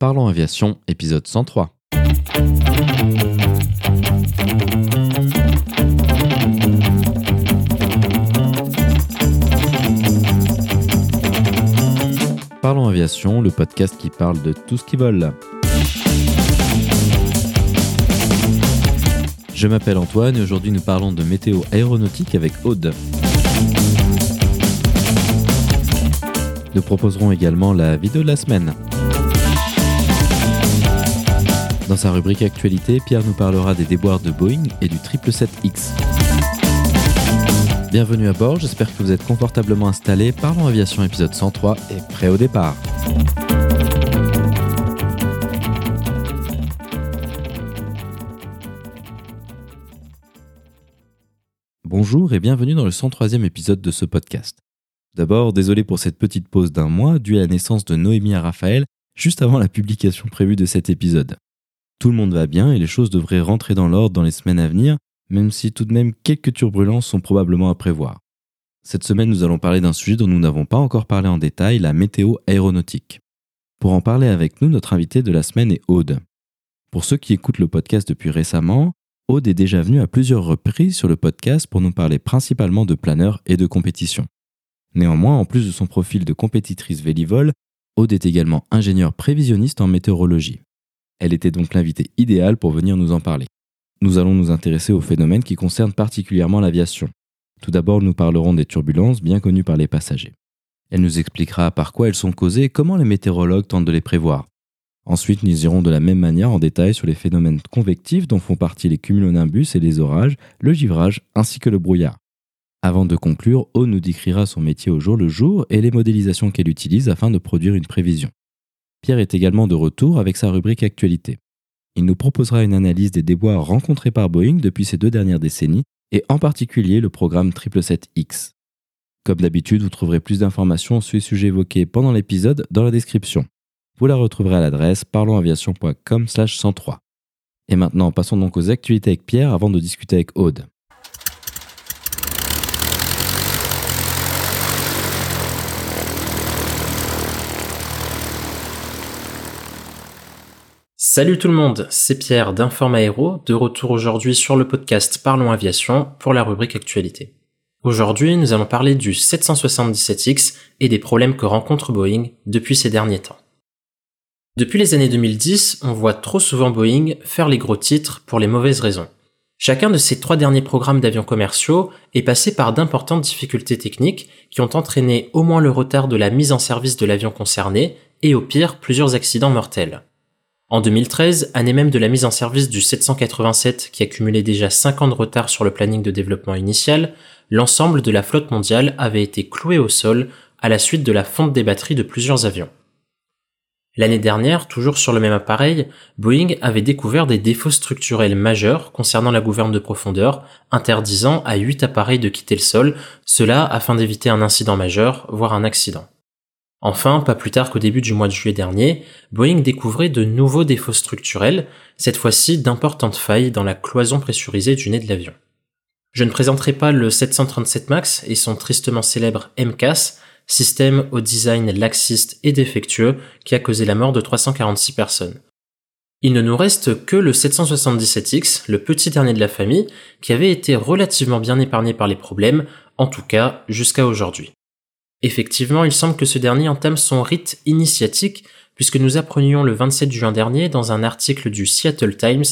Parlons Aviation, épisode 103. Parlons Aviation, le podcast qui parle de tout ce qui vole. Je m'appelle Antoine et aujourd'hui nous parlons de météo aéronautique avec Aude. Nous proposerons également la vidéo de la semaine. Dans sa rubrique Actualité, Pierre nous parlera des déboires de Boeing et du 777X. Bienvenue à bord, j'espère que vous êtes confortablement installés. Parlons Aviation épisode 103 et prêt au départ. Bonjour et bienvenue dans le 103e épisode de ce podcast. D'abord, désolé pour cette petite pause d'un mois due à la naissance de Noémie et Raphaël juste avant la publication prévue de cet épisode. Tout le monde va bien et les choses devraient rentrer dans l'ordre dans les semaines à venir, même si tout de même quelques turbulences sont probablement à prévoir. Cette semaine, nous allons parler d'un sujet dont nous n'avons pas encore parlé en détail, la météo aéronautique. Pour en parler avec nous, notre invité de la semaine est Aude. Pour ceux qui écoutent le podcast depuis récemment, Aude est déjà venue à plusieurs reprises sur le podcast pour nous parler principalement de planeurs et de compétition. Néanmoins, en plus de son profil de compétitrice vélivole, Aude est également ingénieure prévisionniste en météorologie. Elle était donc l'invitée idéale pour venir nous en parler. Nous allons nous intéresser aux phénomènes qui concernent particulièrement l'aviation. Tout d'abord, nous parlerons des turbulences bien connues par les passagers. Elle nous expliquera par quoi elles sont causées et comment les météorologues tentent de les prévoir. Ensuite, nous irons de la même manière en détail sur les phénomènes convectifs dont font partie les cumulonimbus et les orages, le givrage ainsi que le brouillard. Avant de conclure, O nous décrira son métier au jour le jour et les modélisations qu'elle utilise afin de produire une prévision. Pierre est également de retour avec sa rubrique Actualité. Il nous proposera une analyse des déboires rencontrés par Boeing depuis ces deux dernières décennies et en particulier le programme 777X. Comme d'habitude, vous trouverez plus d'informations sur les sujets évoqués pendant l'épisode dans la description. Vous la retrouverez à l'adresse parlonsaviation.com/103. Et maintenant, passons donc aux actualités avec Pierre avant de discuter avec Aude. Salut tout le monde, c'est Pierre d'Informa Aero, de retour aujourd'hui sur le podcast Parlons Aviation pour la rubrique Actualité. Aujourd'hui, nous allons parler du 777X et des problèmes que rencontre Boeing depuis ces derniers temps. Depuis les années 2010, on voit trop souvent Boeing faire les gros titres pour les mauvaises raisons. Chacun de ces trois derniers programmes d'avions commerciaux est passé par d'importantes difficultés techniques qui ont entraîné au moins le retard de la mise en service de l'avion concerné et au pire plusieurs accidents mortels. En 2013, année même de la mise en service du 787 qui accumulait déjà 5 ans de retard sur le planning de développement initial, l'ensemble de la flotte mondiale avait été cloué au sol à la suite de la fonte des batteries de plusieurs avions. L'année dernière, toujours sur le même appareil, Boeing avait découvert des défauts structurels majeurs concernant la gouverne de profondeur, interdisant à 8 appareils de quitter le sol, cela afin d'éviter un incident majeur, voire un accident. Enfin, pas plus tard qu'au début du mois de juillet dernier, Boeing découvrait de nouveaux défauts structurels, cette fois-ci d'importantes failles dans la cloison pressurisée du nez de l'avion. Je ne présenterai pas le 737 MAX et son tristement célèbre MCAS, système au design laxiste et défectueux qui a causé la mort de 346 personnes. Il ne nous reste que le 777X, le petit dernier de la famille, qui avait été relativement bien épargné par les problèmes, en tout cas jusqu'à aujourd'hui. Effectivement, il semble que ce dernier entame son rite initiatique puisque nous apprenions le 27 juin dernier dans un article du Seattle Times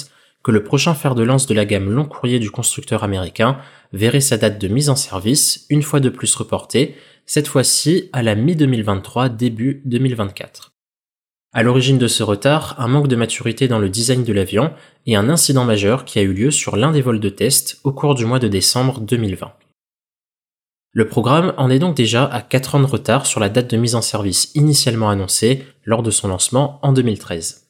que le prochain fer de lance de la gamme long courrier du constructeur américain verrait sa date de mise en service une fois de plus reportée, cette fois-ci à la mi-2023 début 2024. À l'origine de ce retard, un manque de maturité dans le design de l'avion et un incident majeur qui a eu lieu sur l'un des vols de test au cours du mois de décembre 2020. Le programme en est donc déjà à 4 ans de retard sur la date de mise en service initialement annoncée lors de son lancement en 2013.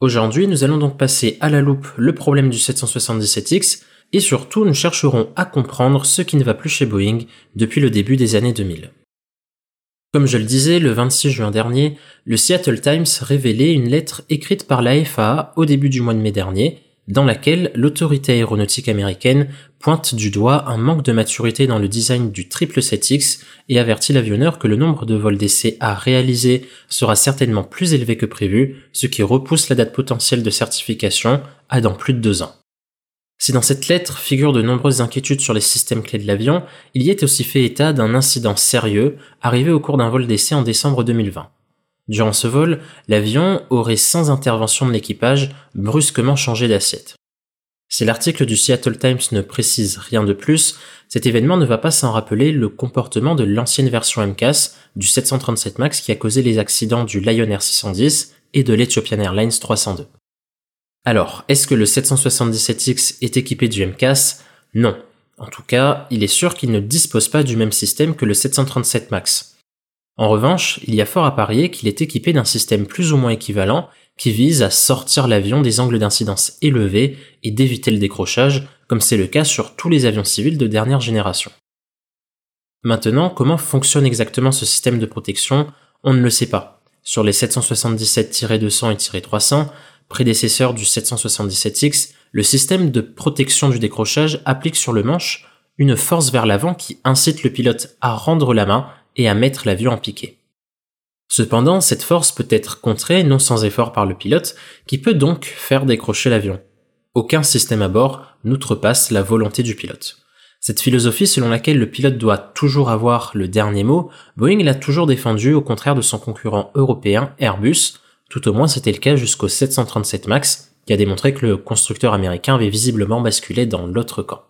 Aujourd'hui, nous allons donc passer à la loupe le problème du 777X et surtout nous chercherons à comprendre ce qui ne va plus chez Boeing depuis le début des années 2000. Comme je le disais, le 26 juin dernier, le Seattle Times révélait une lettre écrite par la FAA au début du mois de mai dernier, dans laquelle l'autorité aéronautique américaine pointe du doigt un manque de maturité dans le design du 777X et avertit l'avionneur que le nombre de vols d'essai à réaliser sera certainement plus élevé que prévu, ce qui repousse la date potentielle de certification à dans plus de deux ans. Si dans cette lettre figurent de nombreuses inquiétudes sur les systèmes clés de l'avion, il y est aussi fait état d'un incident sérieux arrivé au cours d'un vol d'essai en décembre 2020. Durant ce vol, l'avion aurait sans intervention de l'équipage brusquement changé d'assiette. Si l'article du Seattle Times ne précise rien de plus, cet événement ne va pas sans rappeler le comportement de l'ancienne version MCAS du 737 MAX qui a causé les accidents du Lion Air 610 et de l'Ethiopian Airlines 302. Alors, est-ce que le 777X est équipé du MCAS Non. En tout cas, il est sûr qu'il ne dispose pas du même système que le 737 MAX. En revanche, il y a fort à parier qu'il est équipé d'un système plus ou moins équivalent qui vise à sortir l'avion des angles d'incidence élevés et d'éviter le décrochage, comme c'est le cas sur tous les avions civils de dernière génération. Maintenant, comment fonctionne exactement ce système de protection On ne le sait pas. Sur les 777-200 et 300, prédécesseurs du 777X, le système de protection du décrochage applique sur le manche une force vers l'avant qui incite le pilote à rendre la main et à mettre l'avion en piqué. Cependant, cette force peut être contrée non sans effort par le pilote, qui peut donc faire décrocher l'avion. Aucun système à bord n'outrepasse la volonté du pilote. Cette philosophie selon laquelle le pilote doit toujours avoir le dernier mot, Boeing l'a toujours défendue au contraire de son concurrent européen Airbus, tout au moins c'était le cas jusqu'au 737 MAX, qui a démontré que le constructeur américain avait visiblement basculé dans l'autre camp.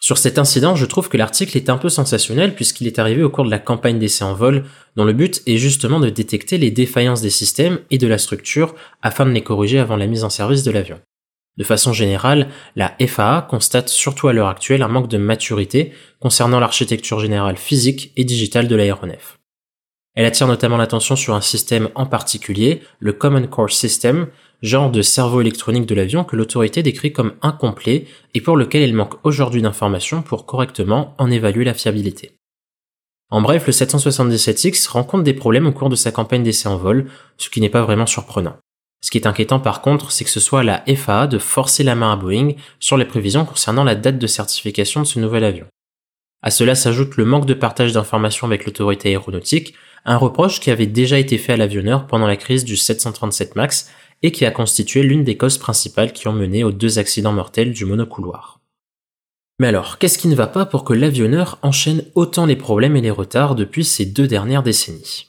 Sur cet incident, je trouve que l'article est un peu sensationnel puisqu'il est arrivé au cours de la campagne d'essai en vol, dont le but est justement de détecter les défaillances des systèmes et de la structure afin de les corriger avant la mise en service de l'avion. De façon générale, la FAA constate surtout à l'heure actuelle un manque de maturité concernant l'architecture générale physique et digitale de l'aéronef. Elle attire notamment l'attention sur un système en particulier, le Common Core System, genre de cerveau électronique de l'avion que l'autorité décrit comme incomplet et pour lequel il manque aujourd'hui d'informations pour correctement en évaluer la fiabilité. En bref, le 777X rencontre des problèmes au cours de sa campagne d'essai en vol, ce qui n'est pas vraiment surprenant. Ce qui est inquiétant par contre, c'est que ce soit la FAA de forcer la main à Boeing sur les prévisions concernant la date de certification de ce nouvel avion. À cela s'ajoute le manque de partage d'informations avec l'autorité aéronautique, un reproche qui avait déjà été fait à l'avionneur pendant la crise du 737 MAX et qui a constitué l'une des causes principales qui ont mené aux deux accidents mortels du monocouloir. Mais alors, qu'est-ce qui ne va pas pour que l'avionneur enchaîne autant les problèmes et les retards depuis ces deux dernières décennies?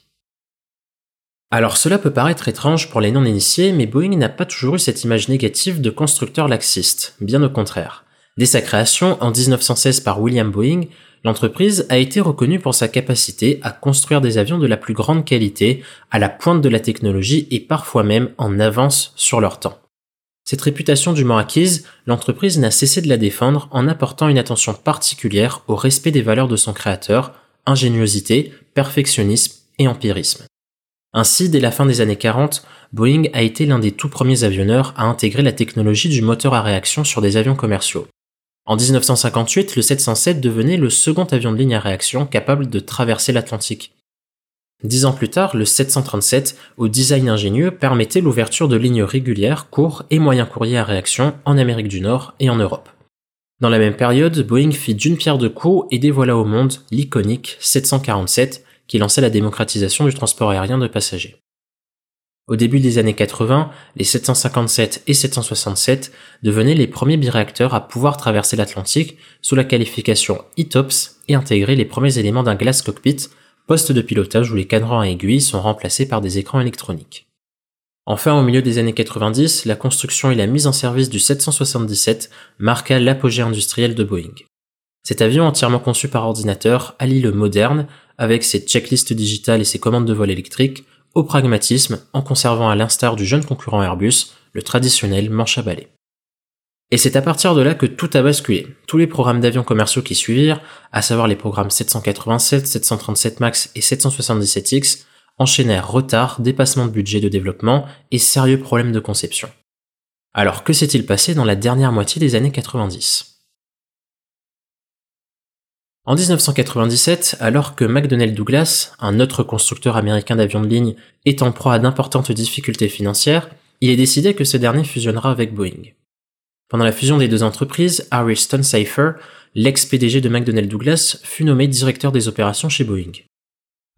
Alors cela peut paraître étrange pour les non-initiés, mais Boeing n'a pas toujours eu cette image négative de constructeur laxiste, bien au contraire. Dès sa création en 1916 par William Boeing, l'entreprise a été reconnue pour sa capacité à construire des avions de la plus grande qualité, à la pointe de la technologie et parfois même en avance sur leur temps. Cette réputation dûment acquise, l'entreprise n'a cessé de la défendre en apportant une attention particulière au respect des valeurs de son créateur, ingéniosité, perfectionnisme et empirisme. Ainsi, dès la fin des années 40, Boeing a été l'un des tout premiers avionneurs à intégrer la technologie du moteur à réaction sur des avions commerciaux. En 1958, le 707 devenait le second avion de ligne à réaction capable de traverser l'Atlantique. Dix ans plus tard, le 737, au design ingénieux, permettait l'ouverture de lignes régulières, courts et moyens courriers à réaction en Amérique du Nord et en Europe. Dans la même période, Boeing fit d'une pierre deux coups et dévoila au monde l'iconique 747 qui lançait la démocratisation du transport aérien de passagers. Au début des années 80, les 757 et 767 devenaient les premiers biréacteurs à pouvoir traverser l'Atlantique sous la qualification ETOPS et intégrer les premiers éléments d'un glass cockpit, poste de pilotage où les cadrans à aiguilles sont remplacés par des écrans électroniques. Enfin, au milieu des années 90, la construction et la mise en service du 777 marqua l'apogée industriel de Boeing. Cet avion entièrement conçu par ordinateur allie le moderne, avec ses checklists digitales et ses commandes de vol électriques, au pragmatisme en conservant à l'instar du jeune concurrent Airbus le traditionnel manche à balai. Et c'est à partir de là que tout a basculé. Tous les programmes d'avions commerciaux qui suivirent, à savoir les programmes 787, 737 MAX et 777X, enchaînèrent retard, dépassement de budget de développement et sérieux problèmes de conception. Alors que s'est-il passé dans la dernière moitié des années 90 en 1997, alors que McDonnell Douglas, un autre constructeur américain d'avions de ligne, est en proie à d'importantes difficultés financières, il est décidé que ce dernier fusionnera avec Boeing. Pendant la fusion des deux entreprises, Harry Stonecipher, l'ex-PDG de McDonnell Douglas, fut nommé directeur des opérations chez Boeing.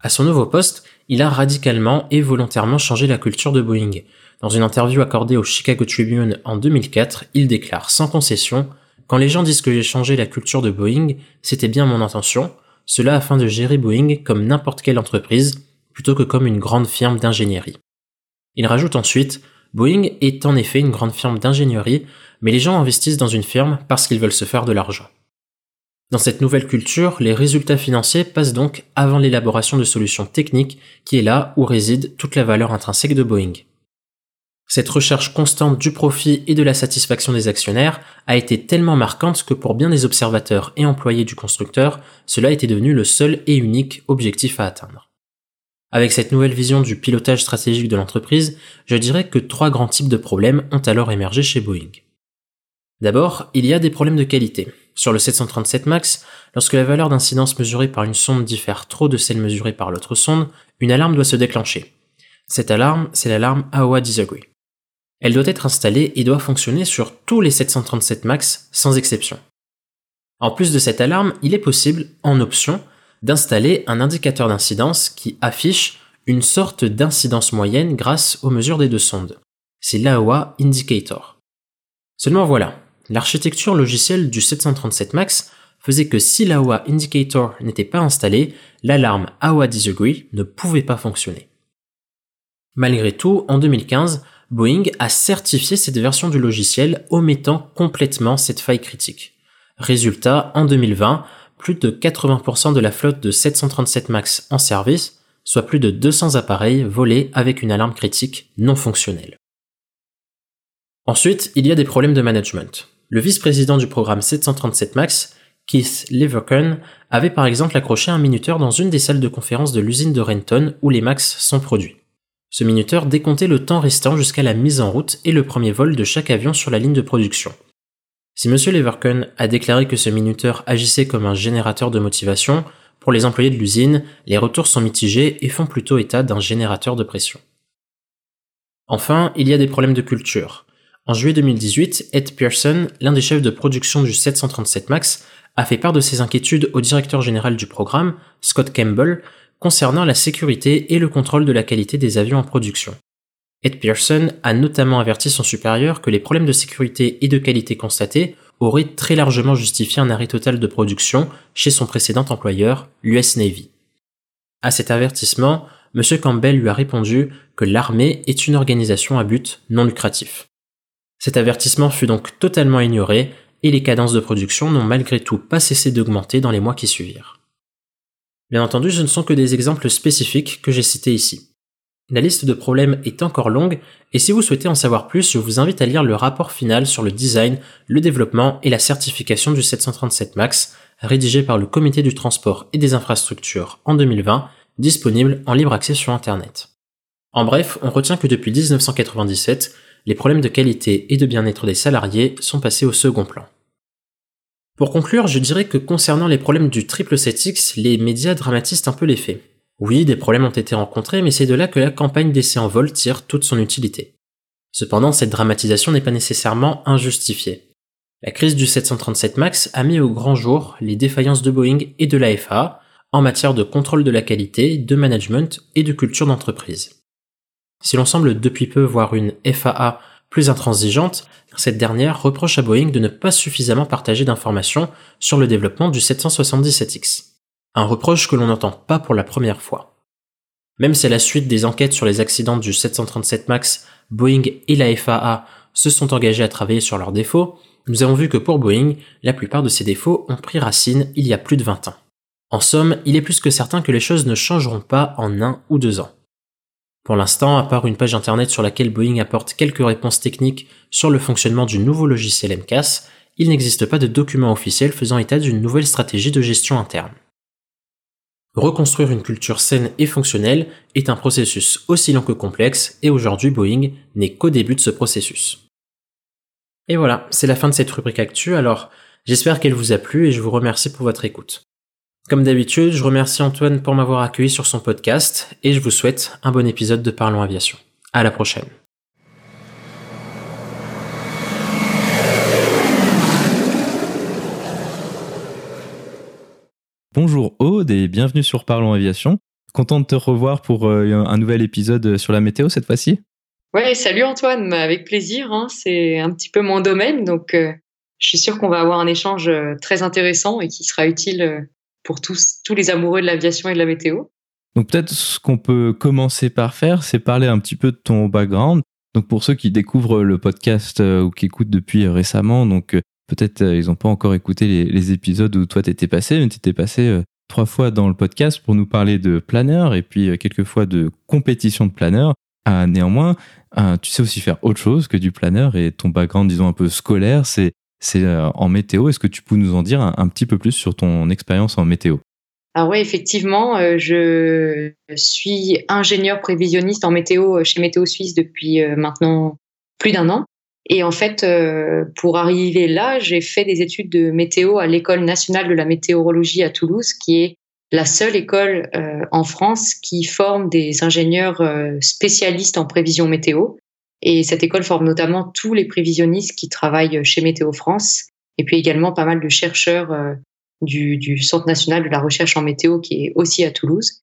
À son nouveau poste, il a radicalement et volontairement changé la culture de Boeing. Dans une interview accordée au Chicago Tribune en 2004, il déclare sans concession Quand les gens disent que j'ai changé la culture de Boeing, c'était bien mon intention, cela afin de gérer Boeing comme n'importe quelle entreprise, plutôt que comme une grande firme d'ingénierie. Il rajoute ensuite Boeing est en effet une grande firme d'ingénierie, mais les gens investissent dans une firme parce qu'ils veulent se faire de l'argent. Dans cette nouvelle culture, les résultats financiers passent donc avant l'élaboration de solutions techniques qui est là où réside toute la valeur intrinsèque de Boeing. Cette recherche constante du profit et de la satisfaction des actionnaires a été tellement marquante que pour bien des observateurs et employés du constructeur, cela était devenu le seul et unique objectif à atteindre. Avec cette nouvelle vision du pilotage stratégique de l'entreprise, je dirais que trois grands types de problèmes ont alors émergé chez Boeing. D'abord, il y a des problèmes de qualité. Sur le 737 MAX, lorsque la valeur d'incidence mesurée par une sonde diffère trop de celle mesurée par l'autre sonde, une alarme doit se déclencher. Cette alarme, c'est l'alarme AOA Disagree. Elle doit être installée et doit fonctionner sur tous les 737 MAX sans exception. En plus de cette alarme, il est possible, en option, d'installer un indicateur d'incidence qui affiche une sorte d'incidence moyenne grâce aux mesures des deux sondes. C'est l'AOA Indicator. Seulement voilà, l'architecture logicielle du 737 MAX faisait que si l'AOA Indicator n'était pas installé, l'alarme AOA Disagree ne pouvait pas fonctionner. Malgré tout, en 2015, Boeing a certifié cette version du logiciel omettant complètement cette faille critique. Résultat, en 2020, plus de 80% de la flotte de 737 MAX en service, soit plus de 200 appareils volés avec une alarme critique non fonctionnelle. Ensuite, il y a des problèmes de management. Le vice-président du programme 737 MAX, Keith Leverkern, avait par exemple accroché un minuteur dans une des salles de conférence de l'usine de Renton où les MAX sont produits. Ce minuteur décomptait le temps restant jusqu'à la mise en route et le premier vol de chaque avion sur la ligne de production. Si M. Leverkern a déclaré que ce minuteur agissait comme un générateur de motivation, pour les employés de l'usine, les retours sont mitigés et font plutôt état d'un générateur de pression. Enfin, il y a des problèmes de culture. En juillet 2018, Ed Pearson, l'un des chefs de production du 737 MAX, a fait part de ses inquiétudes au directeur général du programme, Scott Campbell, concernant la sécurité et le contrôle de la qualité des avions en production. Ed Pearson a notamment averti son supérieur que les problèmes de sécurité et de qualité constatés auraient très largement justifié un arrêt total de production chez son précédent employeur, l'US Navy. À cet avertissement, M. Campbell lui a répondu que l'armée est une organisation à but non lucratif. Cet avertissement fut donc totalement ignoré et les cadences de production n'ont malgré tout pas cessé d'augmenter dans les mois qui suivirent. Bien entendu, ce ne sont que des exemples spécifiques que j'ai cités ici. La liste de problèmes est encore longue et si vous souhaitez en savoir plus, je vous invite à lire le rapport final sur le design, le développement et la certification du 737 MAX, rédigé par le Comité du transport et des infrastructures en 2020, disponible en libre accès sur Internet. En bref, on retient que depuis 1997, les problèmes de qualité et de bien-être des salariés sont passés au second plan. Pour conclure, je dirais que concernant les problèmes du 777X, les médias dramatisent un peu les faits. Oui, des problèmes ont été rencontrés, mais c'est de là que la campagne d'essai en vol tire toute son utilité. Cependant, cette dramatisation n'est pas nécessairement injustifiée. La crise du 737 MAX a mis au grand jour les défaillances de Boeing et de la FAA en matière de contrôle de la qualité, de management et de culture d'entreprise. Si l'on semble depuis peu voir une FAA plus intransigeante, cette dernière reproche à Boeing de ne pas suffisamment partager d'informations sur le développement du 777X. Un reproche que l'on n'entend pas pour la première fois. Même si à la suite des enquêtes sur les accidents du 737 MAX, Boeing et la FAA se sont engagés à travailler sur leurs défauts, nous avons vu que pour Boeing, la plupart de ces défauts ont pris racine il y a plus de 20 ans. En somme, il est plus que certain que les choses ne changeront pas en un ou deux ans. Pour l'instant, à part une page internet sur laquelle Boeing apporte quelques réponses techniques sur le fonctionnement du nouveau logiciel MCAS, il n'existe pas de document officiel faisant état d'une nouvelle stratégie de gestion interne. Reconstruire une culture saine et fonctionnelle est un processus aussi long que complexe et aujourd'hui Boeing n'est qu'au début de ce processus. Et voilà, c'est la fin de cette rubrique actu, alors j'espère qu'elle vous a plu et je vous remercie pour votre écoute. Comme d'habitude, je remercie Antoine pour m'avoir accueilli sur son podcast et je vous souhaite un bon épisode de Parlons Aviation. À la prochaine. Bonjour Aude et bienvenue sur Parlons Aviation. Content de te revoir pour euh, un nouvel épisode sur la météo cette fois-ci. Ouais, salut Antoine, avec plaisir. Hein. C'est un petit peu mon domaine, donc euh, je suis sûr qu'on va avoir un échange euh, très intéressant et qui sera utile pour tous, tous les amoureux de l'aviation et de la météo. Donc peut-être ce qu'on peut commencer par faire, c'est parler un petit peu de ton background. Donc pour ceux qui découvrent le podcast euh, ou qui écoutent depuis récemment, donc euh, peut-être euh, ils n'ont pas encore écouté les, épisodes où toi t'étais passé, mais t'étais passé trois fois dans le podcast pour nous parler de planeur et puis quelques fois de compétition de planeur. néanmoins, tu sais aussi faire autre chose que du planeur et ton background, disons un peu scolaire, c'est c'est en météo. Est-ce que tu peux nous en dire un petit peu plus sur ton expérience en météo? Alors oui, effectivement, euh, je suis ingénieur prévisionniste en météo euh, chez Météo Suisse depuis euh, maintenant plus d'un an. Et en fait, pour arriver là, j'ai fait des études de météo à l'École nationale de la météorologie à Toulouse, qui est la seule école en France qui forme des ingénieurs spécialistes en prévision météo. Et cette école forme notamment tous les prévisionnistes qui travaillent chez Météo France, et puis également pas mal de chercheurs du, Centre national de la recherche en météo qui est aussi à Toulouse.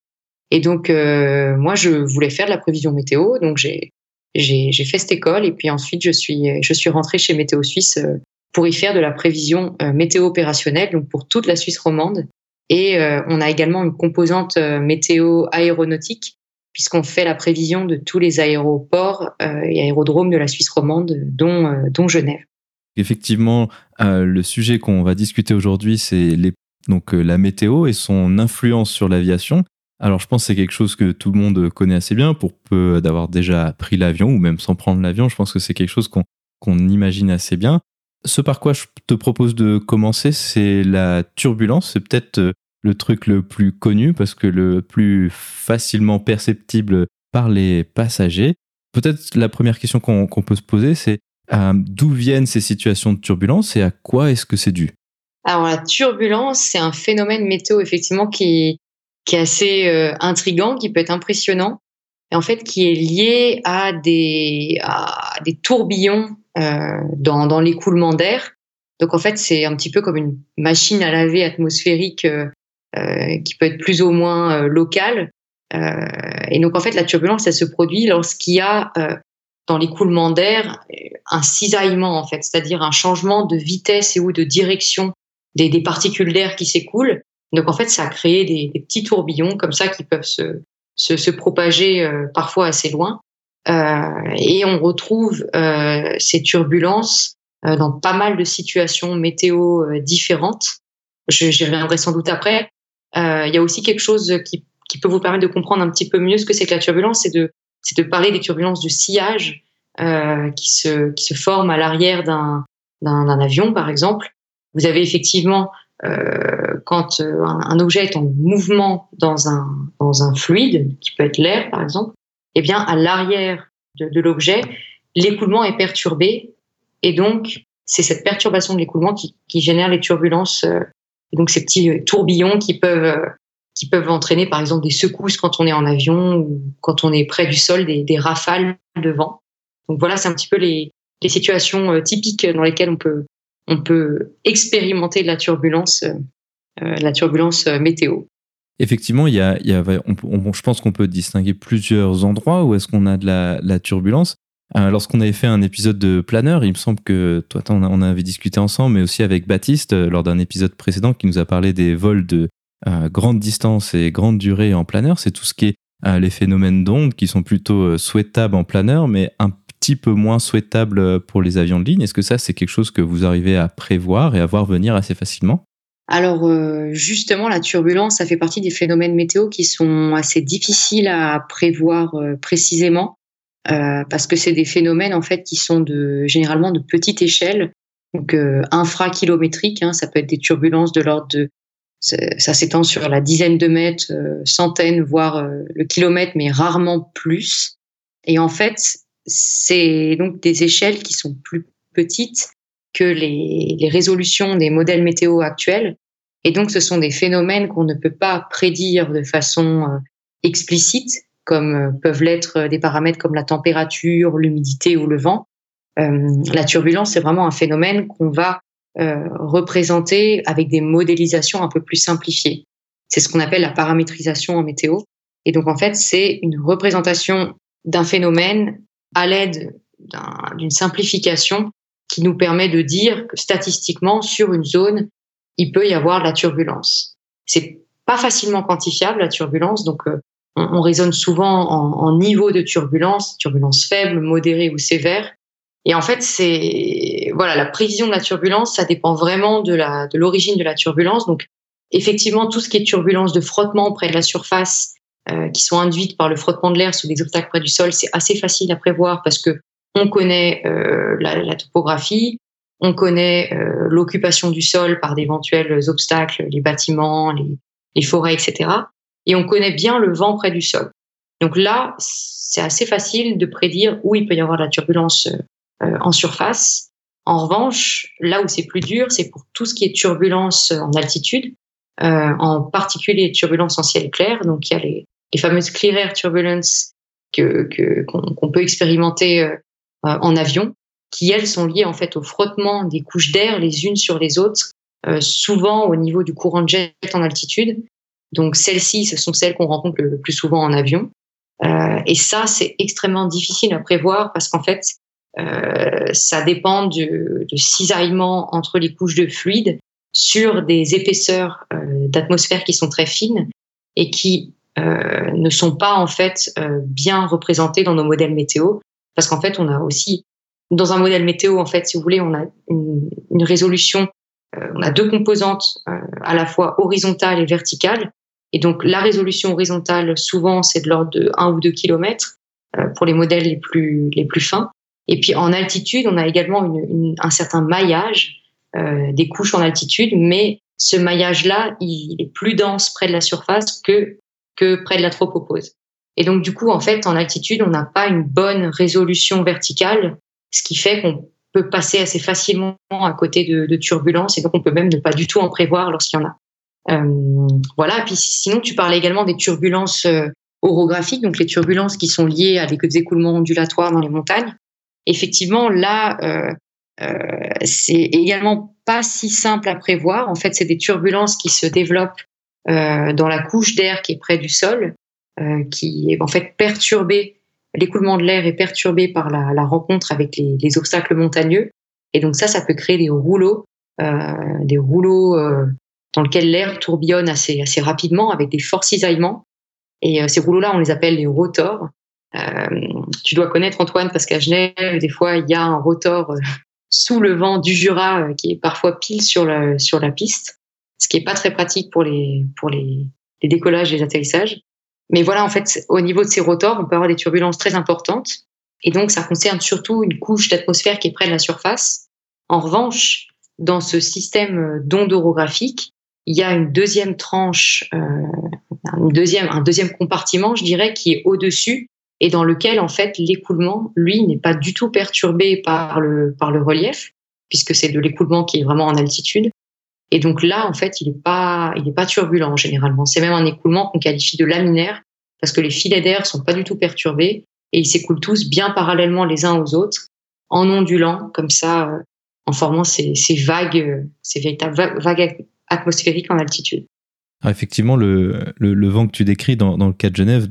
Et donc, euh, moi, je voulais faire de la prévision météo, donc j'ai j'ai fait cette école et puis ensuite je suis je suis rentrée chez Météo Suisse euh, pour y faire de la prévision euh, météo opérationnelle, donc pour toute la Suisse romande. Et on a également une composante météo aéronautique puisqu'on fait la prévision de tous les aéroports et aérodromes de la Suisse romande, dont dont Genève. Effectivement, euh, le sujet qu'on va discuter aujourd'hui, c'est donc euh, la météo et son influence sur l'aviation. Alors, je pense que c'est quelque chose que tout le monde connaît assez bien pour peu d'avoir déjà pris l'avion ou même sans prendre l'avion. Je pense que c'est quelque chose qu'on imagine assez bien. Ce par quoi je te propose de commencer, c'est la turbulence. C'est peut-être euh, le truc le plus connu parce que le plus facilement perceptible par les passagers. Peut-être la première question qu'on peut se poser, c'est euh, d'où viennent ces situations de turbulence et à quoi est-ce que c'est dû? Alors la turbulence, c'est un phénomène météo effectivement qui, qui est assez euh, intrigant, qui peut être impressionnant, et en fait qui est lié à des, à des tourbillons euh, dans, dans l'écoulement d'air. Donc en fait, c'est un petit peu comme une machine à laver atmosphérique qui peut être plus ou moins locale. et donc en fait, la turbulence, elle se produit lorsqu'il y a dans l'écoulement d'air un cisaillement en fait, c'est-à-dire un changement de vitesse et ou de direction des, des particules d'air qui s'écoulent. Donc en fait, ça a créé des, des, petits tourbillons comme ça qui peuvent se, se, se propager euh, parfois assez loin. Euh, et on retrouve euh, ces turbulences euh, dans pas mal de situations météo euh, différentes. J'y reviendrai sans doute après. Il y a aussi quelque chose qui, qui peut vous permettre de comprendre un petit peu mieux ce que c'est que la turbulence, c'est de de parler des turbulences du sillage euh, qui, se, qui se forment à l'arrière d'un, avion, par exemple. Vous avez effectivement, euh, quand euh, un, objet est en mouvement dans un, dans un fluide, qui peut être l'air, par exemple, eh bien, à l'arrière de, de l'objet, l'écoulement est perturbé. Et donc, c'est cette perturbation de l'écoulement qui, qui génère les turbulences. Euh, et donc, ces petits tourbillons qui peuvent qui peuvent entraîner par exemple des secousses quand on est en avion ou quand on est près du sol, des, rafales de vent. Donc voilà, c'est un petit peu les, les, situations euh, typiques dans lesquelles on peut, on peut expérimenter la turbulence, euh, euh la turbulence euh, météo. Effectivement, il y a, il y a je pense qu'on peut distinguer plusieurs endroits où est-ce qu'on a de la turbulence. Lorsqu'on avait fait un épisode de planeur, il me semble que toi, on avait discuté ensemble, mais aussi avec Baptiste lors d'un épisode précédent qui nous a parlé des vols de euh, grande distance et grande durée en planeur, c'est tout ce qui est euh, les phénomènes d'ondes qui sont plutôt euh, souhaitables en planeur, mais un petit peu moins souhaitables pour les avions de ligne. Est-ce que ça, c'est quelque chose que vous arrivez à prévoir et à voir venir assez facilement? Alors justement, la turbulence, ça fait partie des phénomènes météo qui sont assez difficiles à prévoir précisément parce que c'est des phénomènes en fait qui sont de généralement de petite échelle, donc infrakilométriques. Hein, ça peut être des turbulences de l'ordre de ça s'étend sur la dizaine de mètres, euh, centaines, voire euh, le kilomètre, mais rarement plus. Et en fait, c'est donc des échelles qui sont plus petites que les, résolutions des modèles météo actuels. Et donc, ce sont des phénomènes qu'on ne peut pas prédire de façon euh, explicite, comme peuvent l'être des paramètres comme la température, l'humidité ou le vent. la turbulence, c'est vraiment un phénomène qu'on va euh, représenté avec des modélisations un peu plus simplifiées. C'est ce qu'on appelle la paramétrisation en météo. Et donc, en fait, c'est une représentation d'un phénomène à l'aide d'une simplification qui nous permet de dire que statistiquement, sur une zone, il peut y avoir de la turbulence. C'est pas facilement quantifiable, la turbulence, donc euh, on, raisonne souvent en, en, niveau de turbulence, turbulence faible, modérée ou sévère. Et en fait, c'est voilà, la prévision de la turbulence, ça dépend vraiment de la de l'origine de la turbulence. Donc, effectivement, tout ce qui est turbulence de frottement près de la surface, euh, qui sont induites par le frottement de l'air sous des obstacles près du sol, c'est assez facile à prévoir parce que on connaît euh, la, la, topographie, on connaît euh, l'occupation du sol par d'éventuels obstacles, les bâtiments, les, les forêts, etc. Et on connaît bien le vent près du sol. Donc là, c'est assez facile de prédire où il peut y avoir de la turbulence euh, en surface. En revanche, là où c'est plus dur, c'est pour tout ce qui est turbulence en altitude, euh, en particulier turbulence en ciel clair. Donc il y a les, fameuses clear air turbulence que qu'on peut expérimenter euh, en avion, qui elles sont liées en fait au frottement des couches d'air les unes sur les autres, souvent au niveau du courant de jet en altitude. Donc celles-ci, ce sont celles qu'on rencontre le, plus souvent en avion. Euh, et ça, c'est extrêmement difficile à prévoir parce qu'en fait, euh, ça dépend de, de cisaillement entre les couches de fluide sur des épaisseurs euh, d'atmosphère qui sont très fines et qui euh, ne sont pas en fait euh, bien représentées dans nos modèles météo parce qu'en fait on a aussi dans un modèle météo en fait si vous voulez on a une, une résolution on a deux composantes à la fois horizontale et verticale et donc la résolution horizontale souvent c'est de l'ordre de 1 ou 2 kilomètres pour les modèles les plus les plus fins et puis en altitude, on a également une, une, un certain maillage euh, des couches en altitude, mais ce maillage-là, il est plus dense près de la surface que, que près de la tropopause. Et donc du coup, en fait, en altitude, on n'a pas une bonne résolution verticale, ce qui fait qu'on peut passer assez facilement à côté de, de turbulences, et donc on peut même ne pas du tout en prévoir lorsqu'il y en a. Euh, voilà. Et puis sinon, tu parlais également des turbulences euh, orographiques, donc les turbulences qui sont liées à des écoulements ondulatoires dans les montagnes effectivement, là, euh, c'est également pas si simple à prévoir. En fait, c'est des turbulences qui se développent euh, dans la couche d'air qui est près du sol, euh, qui est en fait perturbée. L'écoulement de l'air est perturbé par la, la rencontre avec les, les, obstacles montagneux, et donc ça, ça peut créer des rouleaux, euh, des rouleaux dans lesquels l'air tourbillonne assez assez rapidement avec des forts cisaillements. Et ces rouleaux-là, on les appelle les rotors. Euh, tu dois connaître Antoine parce qu'à Genève, des fois, il y a un rotor euh, sous le vent du Jura euh, qui est parfois pile sur la, sur la piste, ce qui est pas très pratique pour les, pour les, les décollages et les atterrissages. Mais voilà, en fait, au niveau de ces rotors, on peut avoir des turbulences très importantes. Et donc, ça concerne surtout une couche d'atmosphère qui est près de la surface. En revanche, dans ce système d'ondes orographiques, il y a une deuxième tranche, euh, une deuxième, un deuxième compartiment, je dirais, qui est au-dessus et dans lequel en fait l'écoulement, lui, n'est pas du tout perturbé par le par le relief, puisque c'est de l'écoulement qui est vraiment en altitude. Et donc là, en fait, il n'est pas il est pas turbulent généralement. C'est même un écoulement qu'on qualifie de laminaire parce que les filets d'air sont pas du tout perturbés et ils s'écoulent tous bien parallèlement les uns aux autres, en ondulant comme ça, euh, en formant ces, ces vagues, euh, ces véritables vagues atmosphériques en altitude. Alors effectivement, le, vent que tu décris dans, le cas de Genève,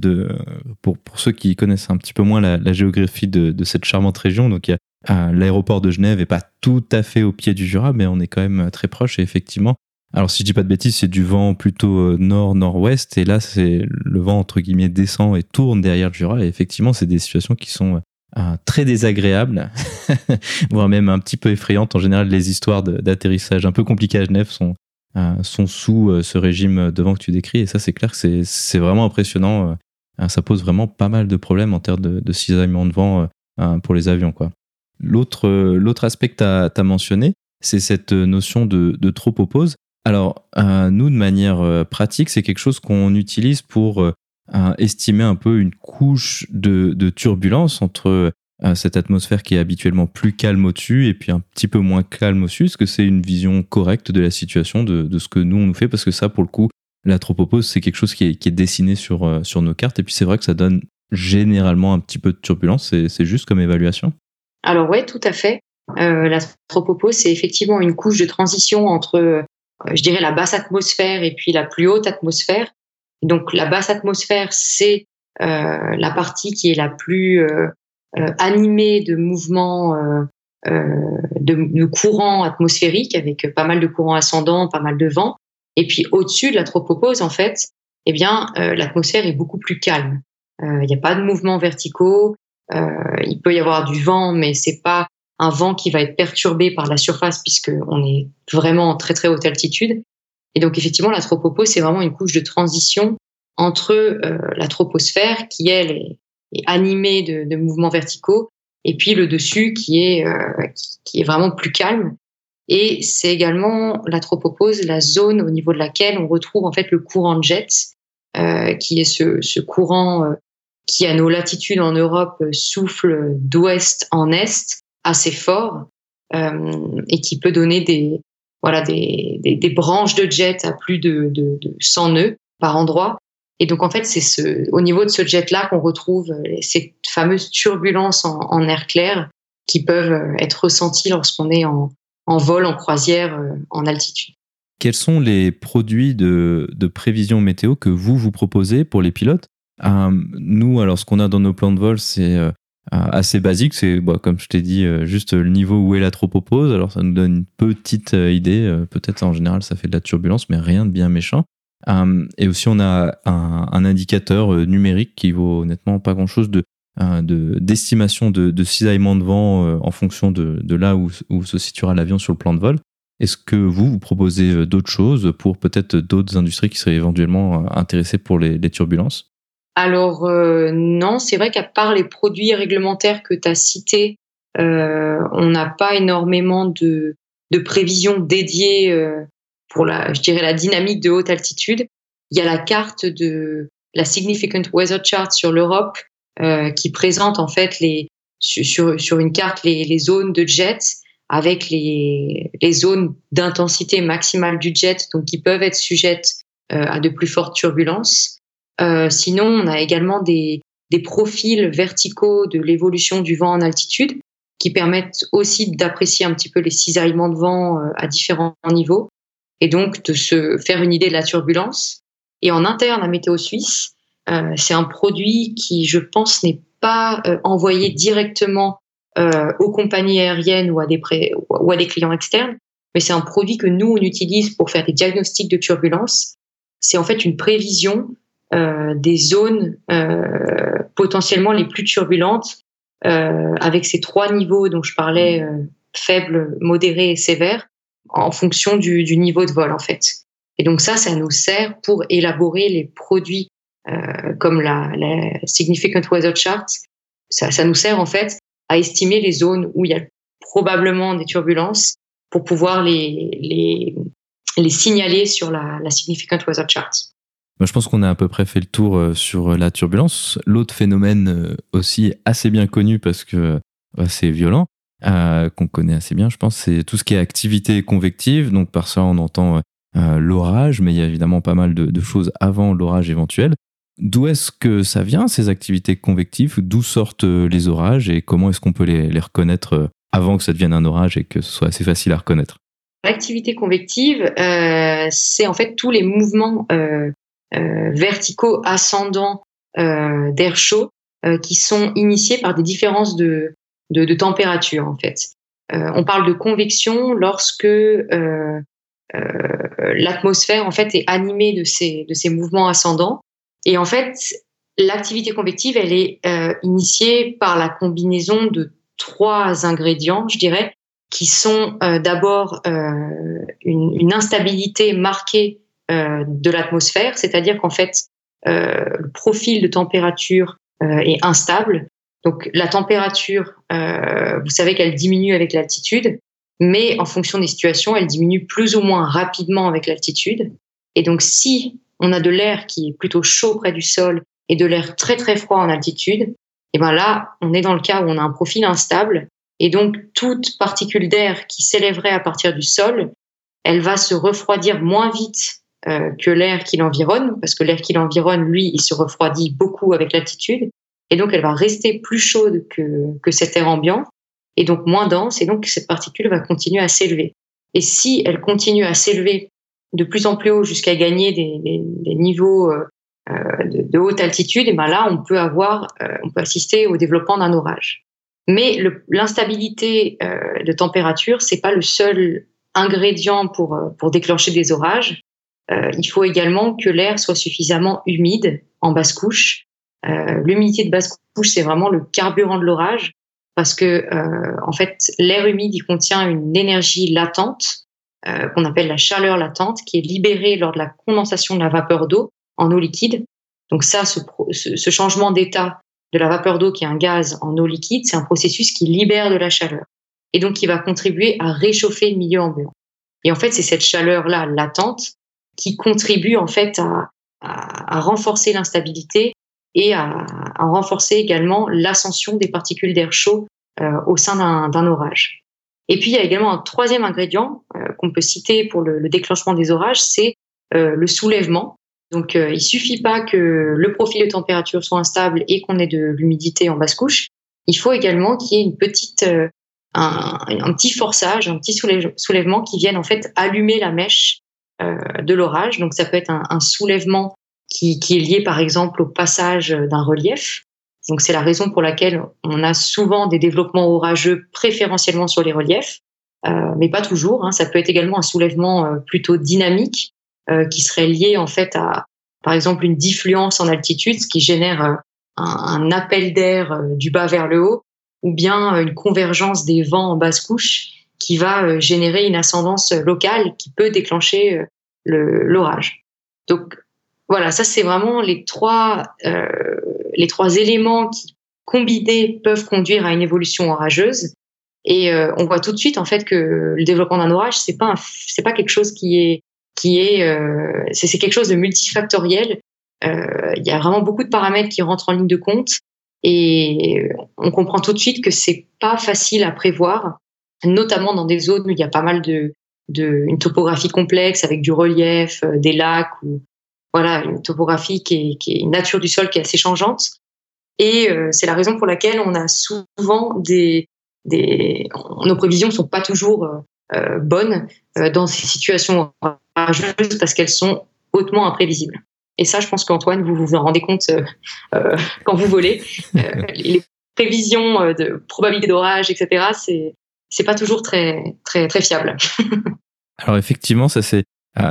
pour, ceux qui connaissent un petit peu moins la, géographie de, cette charmante région, donc a l'aéroport de Genève est pas tout à fait au pied du Jura, mais on est quand même très proche et effectivement. Alors si je dis pas de bêtises, c'est du vent plutôt euh, nord-nord-ouest et là c'est le vent entre guillemets descend et tourne derrière le Jura et effectivement c'est des situations qui sont euh, très désagréables, voire même un petit peu effrayantes. En général, les histoires d'atterrissage un peu compliquées à Genève sont euh, sont sous euh, ce régime de vent que tu décris. Et ça, c'est clair que c'est vraiment impressionnant. Euh, ça pose vraiment pas mal de problèmes en termes de, cisaillement de vent pour les avions. L'autre aspect que tu as, mentionné, c'est cette notion de, de tropopause. Alors, nous, de manière pratique, c'est quelque chose qu'on utilise pour estimer un peu une couche de turbulence entre cette atmosphère qui est habituellement plus calme au-dessus et puis un petit peu moins calme au-dessus Est-ce que c'est une vision correcte de la situation, de, de, ce que nous on nous fait? Parce que ça, pour le coup, la tropopause, c'est quelque chose qui est, qui est dessiné sur, euh, sur nos cartes et puis c'est vrai que ça donne généralement un petit peu de turbulence. C'est juste comme évaluation Alors ouais, tout à fait. Euh, la tropopause, c'est effectivement une couche de transition entre je dirais la basse atmosphère et puis la plus haute atmosphère. Donc la basse atmosphère, c'est la partie qui est la plus animée de mouvements de, de courants atmosphériques avec pas mal de courants ascendants, pas mal de vent. Et puis au-dessus de la tropopause, en fait, eh bien, euh, l'atmosphère est beaucoup plus calme. Euh, il n'y a pas de mouvements verticaux. Euh, il peut y avoir du vent, mais c'est pas un vent qui va être perturbé par la surface puisque on est vraiment en très très haute altitude. Et donc effectivement, la tropopause, c'est vraiment une couche de transition entre la troposphère qui elle est, animée de, de, mouvements verticaux et puis le dessus qui est qui est vraiment plus calme et c'est également la tropopause, la zone au niveau de laquelle on retrouve en fait le courant de jet, euh, qui est ce, ce courant euh, qui, à nos latitudes en Europe, souffle d'ouest en est assez fort euh, et qui peut donner des, voilà, des, des, des, branches de jet à plus de, de, de 100 nœuds par endroit. Et donc, en fait, c'est ce, au niveau de ce jet-là qu'on retrouve ces fameuses turbulences en, air clair qui peuvent être ressenties lorsqu'on est en, vol, en croisière, euh, en altitude. Quels sont les produits de, prévision météo que vous vous proposez pour les pilotes? Euh, Nous, alors ce qu'on a dans nos plans de vol, c'est euh, assez basique. C'est, bah, comme je t'ai dit, juste le niveau où est la tropopause. Alors ça nous donne une petite idée. Peut-être en général, ça fait de la turbulence, mais rien de bien méchant. Et aussi, on a un, indicateur numérique qui vaut honnêtement pas grand-chose de d'estimation de, cisaillement de vent euh, en fonction de, là où, se situera l'avion sur le plan de vol. Est-ce que vous, vous proposez euh, d'autres choses pour peut-être d'autres industries qui seraient éventuellement euh, intéressées pour les, turbulences? Alors non, c'est vrai qu'à part les produits réglementaires que tu as cités, euh, on n'a pas énormément de, de prévisions dédiées pour la, je dirais, la dynamique de haute altitude. Il y a la carte de la Significant Weather Chart sur l'Europe euh, qui présente en fait les sur, sur une carte les, les zones de jet avec les, les zones d'intensité maximale du jet, donc qui peuvent être sujettes euh, à de plus fortes turbulences. Euh, sinon, on a également des, des profils verticaux de l'évolution du vent en altitude qui permettent aussi d'apprécier un petit peu les cisaillements de vent euh, à différents niveaux et donc de se faire une idée de la turbulence. Et en interne à Météo Suisse, euh, c'est un produit qui, je pense, n'est pas euh, envoyé directement euh, aux compagnies aériennes ou à des ou à des clients externes, mais c'est un produit que nous on utilise pour faire des diagnostics de turbulence. C'est en fait une prévision des zones potentiellement les plus turbulentes avec ces trois niveaux dont je parlais faible, modéré et sévère en fonction du, niveau de vol en fait. Et donc ça, ça nous sert pour élaborer les produits euh, comme la, Significant Weather Chart, ça, nous sert en fait à estimer les zones où il y a probablement des turbulences pour pouvoir les signaler sur la, la Significant Weather Chart. Je pense qu'on a à peu près fait le tour euh, sur la turbulence. L'autre phénomène euh, aussi assez bien connu parce que c'est violent, euh, qu'on connaît assez bien, je pense, c'est tout ce qui est activité convective. Donc par ça, on entend euh, l'orage, mais il y a évidemment pas mal de, choses avant l'orage éventuel. D'où est-ce que ça vient, ces activités convectives? D'où sortent euh, les orages? Et comment est-ce qu'on peut les, reconnaître euh, avant que ça devienne un orage et que ce soit assez facile à reconnaître? L'activité convective, euh, c'est en fait tous les mouvements verticaux ascendants d'air chaud qui sont initiés par des différences de, de, température en fait. on parle de convection lorsque l'atmosphère en fait est animée de ces, de ces mouvements ascendants et en fait, l'activité convective, elle est euh, initiée par la combinaison de trois ingrédients, je dirais, qui sont euh, d'abord euh, une, une, instabilité marquée euh, de l'atmosphère, c'est-à-dire qu'en fait, euh, le profil de température euh, est instable. Donc la température, vous savez qu'elle diminue avec l'altitude, mais en fonction des situations, elle diminue plus ou moins rapidement avec l'altitude. Et donc si on a de l'air qui est plutôt chaud près du sol et de l'air très très froid en altitude, et ben là, on est dans le cas où on a un profil instable et donc toute particule d'air qui s'élèverait à partir du sol, elle va se refroidir moins vite euh, que l'air qui l'environne, parce que l'air qui l'environne, lui, il se refroidit beaucoup avec l'altitude, et donc elle va rester plus chaude que, que cet air ambiant, et donc moins dense, et donc cette particule va continuer à s'élever. Et si elle continue à s'élever de plus en plus haut jusqu'à gagner des, niveaux de, haute altitude, et ben là, on peut avoir, on peut assister au développement d'un orage. Mais l'instabilité de température, c'est pas le seul ingrédient pour, pour déclencher des orages. il faut également que l'air soit suffisamment humide en basse couche. L'humidité de basse couche, c'est vraiment le carburant de l'orage parce que euh, en fait l'air humide il contient une énergie latente euh, qu'on appelle la chaleur latente qui est libérée lors de la condensation de la vapeur d'eau en eau liquide. Donc ça, ce, ce changement d'état de la vapeur d'eau qui est un gaz en eau liquide, c'est un processus qui libère de la chaleur et donc qui va contribuer à réchauffer le milieu ambiant. Et en fait, c'est cette chaleur-là latente qui contribue en fait à, à, à renforcer l'instabilité et à, à renforcer également l'ascension des particules d'air chaud euh, au sein d'un orage. Et puis il y a également un troisième ingrédient euh, qu'on peut citer pour le, le, déclenchement des orages, c'est euh, le soulèvement. Donc euh, il suffit pas que le profil de température soit instable et qu'on ait de l'humidité en basse couche. Il faut également qu'il y ait une petite un, un, petit forçage, un petit soulèvement qui vienne en fait allumer la mèche euh, de l'orage. Donc ça peut être un, un soulèvement qui, qui, est lié par exemple au passage d'un relief. Donc c'est la raison pour laquelle on a souvent des développements orageux préférentiellement sur les reliefs, euh, mais pas toujours. Hein. Ça peut être également un soulèvement euh, plutôt dynamique euh, qui serait lié en fait à, par exemple, une diffluence en altitude, ce qui génère euh, un, un, appel d'air euh, du bas vers le haut, ou bien une convergence des vents en basse couche qui va générer une ascendance locale qui peut déclencher l'orage. Donc voilà, ça c'est vraiment les trois, euh, les trois éléments qui combinés peuvent conduire à une évolution orageuse. Et euh, on voit tout de suite en fait que le développement d'un orage c'est pas c'est pas quelque chose qui est qui est euh, c'est quelque chose de multifactoriel. Euh, il y a vraiment beaucoup de paramètres qui rentrent en ligne de compte et on comprend tout de suite que c'est pas facile à prévoir, notamment dans des zones où il y a pas mal de, de une topographie complexe avec du relief, euh, des lacs ou voilà, une topographie qui est, qui est, une nature du sol qui est assez changeante. Et euh, c'est la raison pour laquelle on a souvent des, des nos prévisions sont pas toujours euh, euh bonnes euh, dans ces situations orageuses parce qu'elles sont hautement imprévisibles. Et ça, je pense qu'Antoine, vous vous en rendez compte quand vous volez. les prévisions de probabilité d'orage, etc. C'est c'est pas toujours très très très fiable. Alors effectivement, ça c'est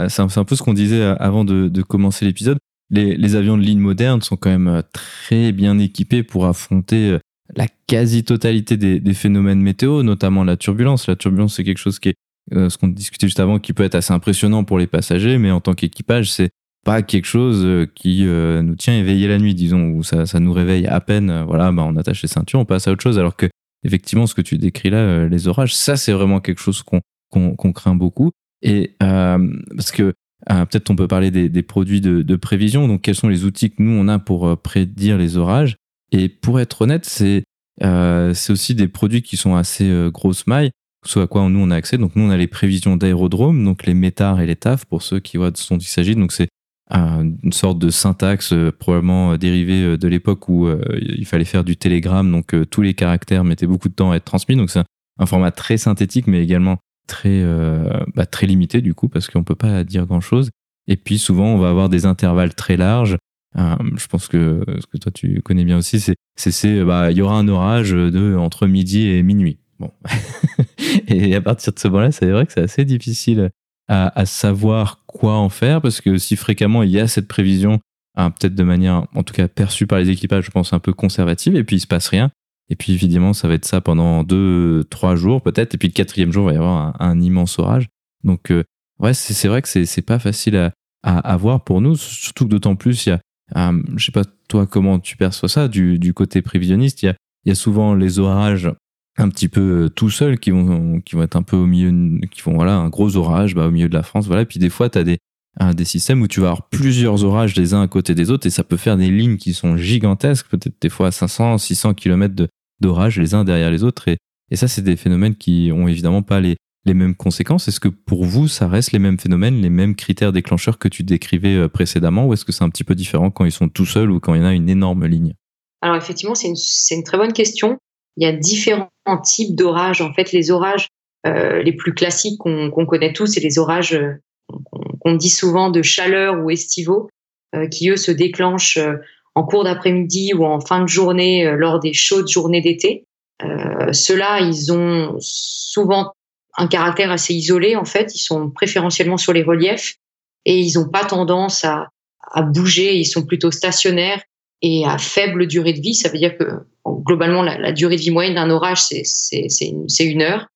c'est un, peu ce qu'on disait euh, avant de, commencer l'épisode. Les, avions de ligne moderne sont quand même euh, très bien équipés pour affronter euh, la quasi-totalité des, phénomènes météo, notamment la turbulence. La turbulence, c'est quelque chose qui est, ce qu'on discutait juste avant, qui peut être assez impressionnant pour les passagers, mais en tant qu'équipage, c'est pas quelque chose qui nous tient éveillés la nuit, disons, ou ça, nous réveille à peine. Voilà, bah on attache les ceintures, on passe à autre chose. Alors que, effectivement, ce que tu décris là, les orages, ça, c'est vraiment quelque chose qu'on craint beaucoup. Et euh, parce que euh, peut-être on peut parler des, des produits de, de, prévision. Donc, quels sont les outils que nous on a pour euh, prédire les orages? Et pour être honnête, c'est c'est aussi des produits qui sont assez euh, grosse maille, soit à quoi nous on a accès. Donc, nous on a les prévisions d'aérodrome, donc les métars et les TAF pour ceux qui voient de ce dont il s'agit. Donc, c'est une sorte de syntaxe probablement dérivée de l'époque où il fallait faire du télégramme, donc tous les caractères mettaient beaucoup de temps à être transmis. Donc, c'est un format très synthétique, mais également très, euh, bah, très limité du coup, parce qu'on peut pas dire grand chose. Et puis souvent, on va avoir des intervalles très larges. Euh, je pense que ce que toi tu connais bien aussi, c'est c'est bah il y aura un orage de entre midi et minuit. Bon, et à partir de ce moment-là, c'est vrai que c'est assez difficile à, à, savoir quoi en faire parce que si fréquemment il y a cette prévision, hein, peut-être de manière, en tout cas perçue par les équipages, je pense un peu conservative, et puis il se passe rien. Et puis évidemment, ça va être ça pendant deux, trois jours peut-être. Et puis le quatrième jour, il va y avoir un, immense orage. Donc euh, ouais, c'est vrai que c'est pas facile à, à, à, voir pour nous. Surtout que d'autant plus, il y a, euh, je sais pas toi comment tu perçois ça du, du côté prévisionniste. Il y a, il y a souvent les orages un petit peu euh, tout seuls qui vont qui vont être un peu au milieu, qui vont voilà un gros orage bah, au milieu de la France. Voilà. Et puis des fois, tu as des des systèmes où tu vas avoir plusieurs orages les uns à côté des autres et ça peut faire des lignes qui sont gigantesques, peut-être des fois à 500, 600 km de, d'orages les uns derrière les autres. Et, et ça, c'est des phénomènes qui ont évidemment pas les, les mêmes conséquences. Est-ce que pour vous, ça reste les mêmes phénomènes, les mêmes critères déclencheurs que tu décrivais euh, précédemment, ou est-ce que c'est un petit peu différent quand ils sont tout seuls ou quand il y en a une énorme ligne? Alors effectivement, c'est une, une, très bonne question. Il y a différents types d'orages. En fait, les orages euh, les plus classiques qu'on connaît tous, c'est les orages euh, qu'on dit souvent de chaleur ou estivaux, qui eux se déclenchent en cours d'après-midi ou en fin de journée lors des chaudes journées d'été. Ceux-là, ils ont souvent un caractère assez isolé en fait. Ils sont préférentiellement sur les reliefs et ils n'ont pas tendance à, à bouger. Ils sont plutôt stationnaires et à faible durée de vie. Ça veut dire que globalement la, durée de vie moyenne d'un orage c'est une, une, heure.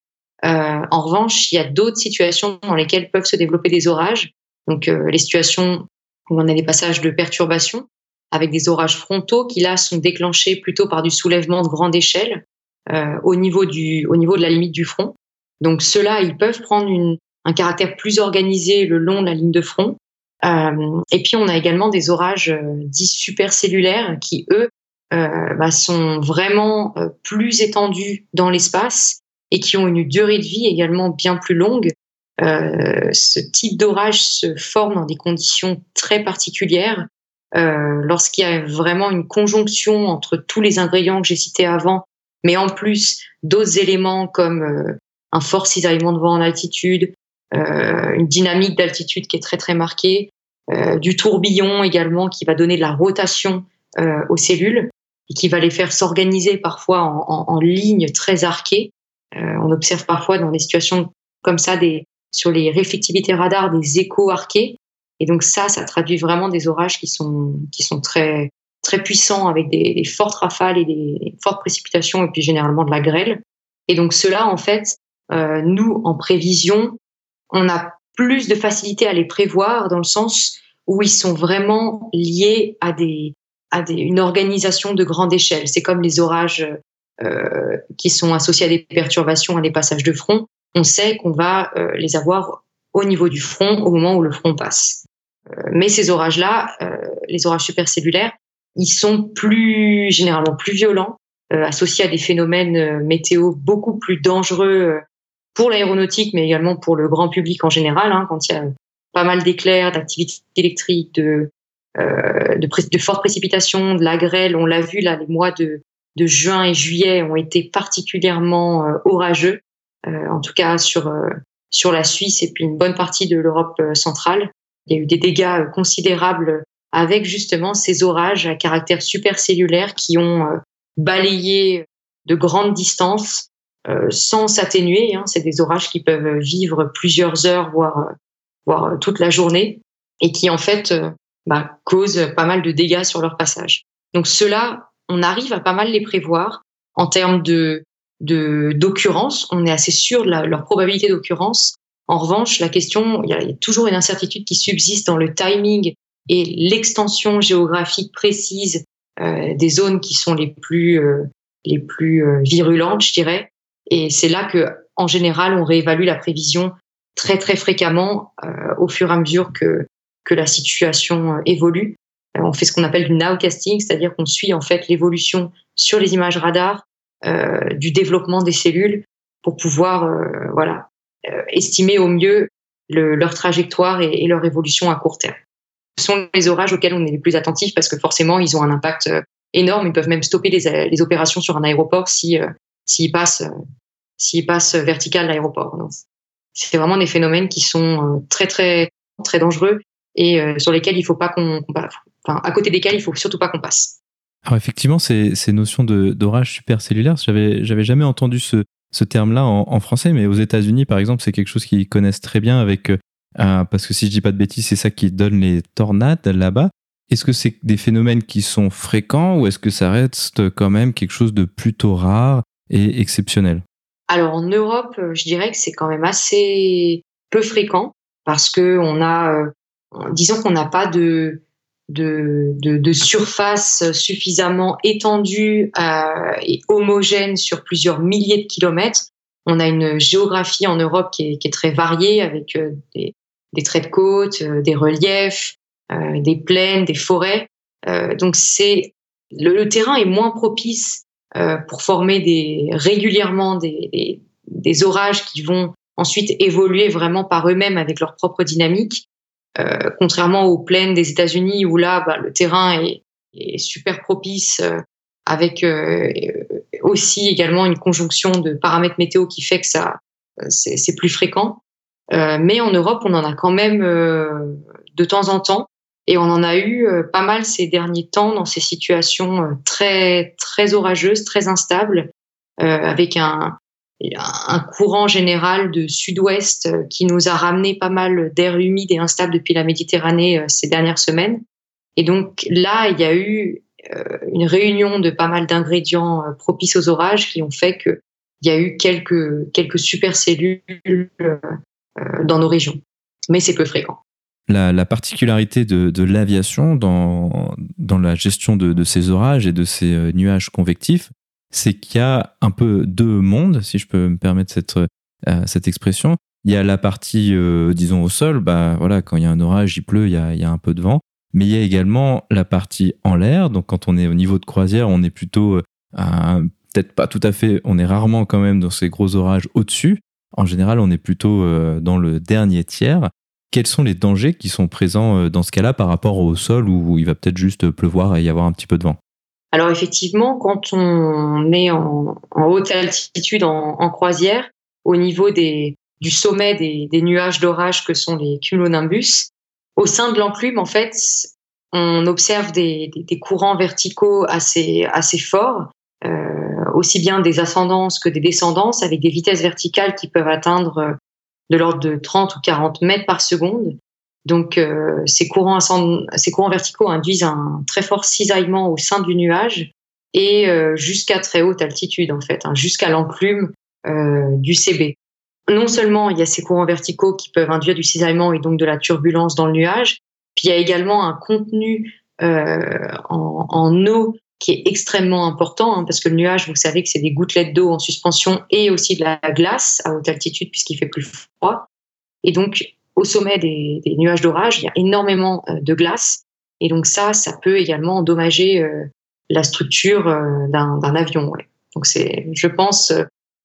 Euh, en revanche, il y a d'autres situations dans lesquelles peuvent se développer des orages. Donc euh, les situations où on a des passages de perturbation avec des orages frontaux qui là sont déclenchés plutôt par du soulèvement de grande échelle euh, au niveau du au niveau de la limite du front. Donc ceux-là, ils peuvent prendre une, un caractère plus organisé le long de la ligne de front. Euh, et puis on a également des orages euh, dits supercellulaires qui, eux, euh, bah, sont vraiment euh, plus étendus dans l'espace et qui ont une durée de vie également bien plus longue. Ce type d'orage se forme dans des conditions très particulières. Lorsqu'il y a vraiment une conjonction entre tous les ingrédients que j'ai cités avant, mais en plus d'autres éléments comme un fort cisaillement de vent en altitude, euh, une dynamique d'altitude qui est très très marquée, euh, du tourbillon également qui va donner de la rotation euh, aux cellules et qui va les faire s'organiser parfois en, en, en lignes très arquées. on observe parfois dans des situations comme ça des, sur les réflectivités radars des échos arqués. Et donc ça, ça traduit vraiment des orages qui sont, qui sont très, très puissants avec des, des fortes rafales et des fortes précipitations et puis généralement de la grêle. Et donc cela, en fait, euh, nous, en prévision, on a plus de facilité à les prévoir dans le sens où ils sont vraiment liés à des à des, une organisation de grande échelle. C'est comme les orages euh, qui sont associés à des perturbations, à des passages de front. On sait qu'on va euh, les avoir au niveau du front au moment où le front passe. Euh, mais ces orages-là, euh, les orages supercellulaires, ils sont plus généralement plus violents, euh, associés à des phénomènes météo beaucoup plus dangereux pour l'aéronautique, mais également pour le grand public en général, hein, quand il y a pas mal d'éclairs, d'activités électriques, de, euh, de, de, fortes précipitations, de la grêle. On l'a vu là, les mois de, de, juin et juillet ont été particulièrement orageux, euh, en tout cas sur sur la Suisse et puis une bonne partie de l'Europe centrale. Il y a eu des dégâts considérables avec justement ces orages à caractère supercellulaire qui ont balayé de grandes distances euh, sans s'atténuer. Hein. C'est des orages qui peuvent vivre plusieurs heures, voire, voire toute la journée, et qui en fait euh, bah, causent pas mal de dégâts sur leur passage. Donc cela, on arrive à pas mal les prévoir en termes de d'occurrence. On est assez sûr de leur probabilité d'occurrence. En revanche, la question, il y, a, toujours une incertitude qui subsiste dans le timing et l'extension géographique précise euh, des zones qui sont les plus euh, les plus euh, virulentes, je dirais. Et c'est là que, en général, on réévalue la prévision très très fréquemment euh, au fur et à mesure que que la situation euh, évolue. On fait ce qu'on appelle du nowcasting, c'est-à-dire qu'on suit en fait l'évolution sur les images radar du développement des cellules pour pouvoir voilà estimer au mieux le, leur trajectoire et, leur évolution à court terme. Ce sont les orages auxquels on est les plus attentifs parce que forcément ils ont un impact énorme. Ils peuvent même stopper les, opérations sur un aéroport si s'il passe, s'il passe vertical l'aéroport. C'est vraiment des phénomènes qui sont euh, très très très dangereux et euh, sur lesquels il faut pas qu'on, à côté desquels il faut surtout pas qu'on passe. Effectivement, ces, notions d'orage supercellulaire, j'avais jamais entendu ce, ce terme-là en, français, mais aux États-Unis, par exemple, c'est quelque chose qu'ils connaissent très bien avec euh, parce que si je dis pas de bêtises, c'est ça qui donne les tornades là-bas. Est-ce que c'est des phénomènes qui sont fréquents ou est-ce que ça reste quand même quelque chose de plutôt rare et exceptionnel? Alors en Europe, euh, je dirais que c'est quand même assez peu fréquent parce que on a, euh, disons qu'on n'a pas de, de, de, de, surface suffisamment étendue euh, et homogène sur plusieurs milliers de kilomètres. On a une géographie en Europe qui est, qui est très variée avec euh, des, des, traits de côte, euh, des reliefs, euh, des plaines, des forêts. donc c'est le, le, terrain est moins propice pour former des, régulièrement des, des, orages qui vont ensuite évoluer vraiment par eux-mêmes avec leur propre dynamique, euh, contrairement aux plaines des États-Unis où là, bah, le terrain est, est super propice euh, avec euh, aussi également une conjonction de paramètres météo qui fait que ça c'est plus fréquent. mais en Europe, on en a quand même de temps en temps. Et on en a eu pas mal ces derniers temps dans ces situations très très orageuses, très instables, avec un, un courant général de sud-ouest qui nous a ramené pas mal d'air humide et instable depuis la Méditerranée ces dernières semaines. Et donc là, il y a eu une réunion de pas mal d'ingrédients propices aux orages qui ont fait qu'il y a eu quelques quelques super cellules dans nos régions, mais c'est peu fréquent. La, particularité de, l'aviation dans, dans la gestion de, ces orages et de ces euh, nuages convectifs, c'est qu'il y a un peu deux mondes, si je peux me permettre cette, euh, expression. Il y a la partie, euh, disons, au sol, bah, voilà, quand il y a un orage, il pleut, il y a, un peu de vent. Mais il y a également la partie en l'air. Donc, quand on est au niveau de croisière, on est plutôt, peut-être pas tout à fait, on est rarement quand même dans ces gros orages au-dessus. En général, on est plutôt dans le dernier tiers quels sont les dangers qui sont présents euh, dans ce cas-là par rapport au sol où il va peut-être juste pleuvoir et y avoir un petit peu de vent? Alors effectivement, quand on est en, haute altitude, en, croisière, au niveau du sommet des, nuages d'orage que sont les cumulonimbus, au sein de l'enclume, en fait, on observe des, courants verticaux assez, assez forts, euh, aussi bien des ascendances que des descendances, avec des vitesses verticales qui peuvent atteindre de l'ordre de 30 ou 40 mètres par seconde. Donc, euh, ces, courants ces courants verticaux induisent un très fort cisaillement au sein du nuage et euh, jusqu'à très haute altitude, en fait, hein, jusqu'à l'enclume euh, du CB. Non seulement il y a ces courants verticaux qui peuvent induire du cisaillement et donc de la turbulence dans le nuage, puis il y a également un contenu en, en, eau qui est extrêmement important, hein, parce que le nuage, vous savez que c'est des gouttelettes d'eau en suspension et aussi de la glace à haute altitude puisqu'il fait plus froid. Et donc, au sommet des, nuages d'orage, il y a énormément euh, de glace. Et donc ça, ça peut également endommager euh, la structure euh, d'un avion. Donc c'est, je pense,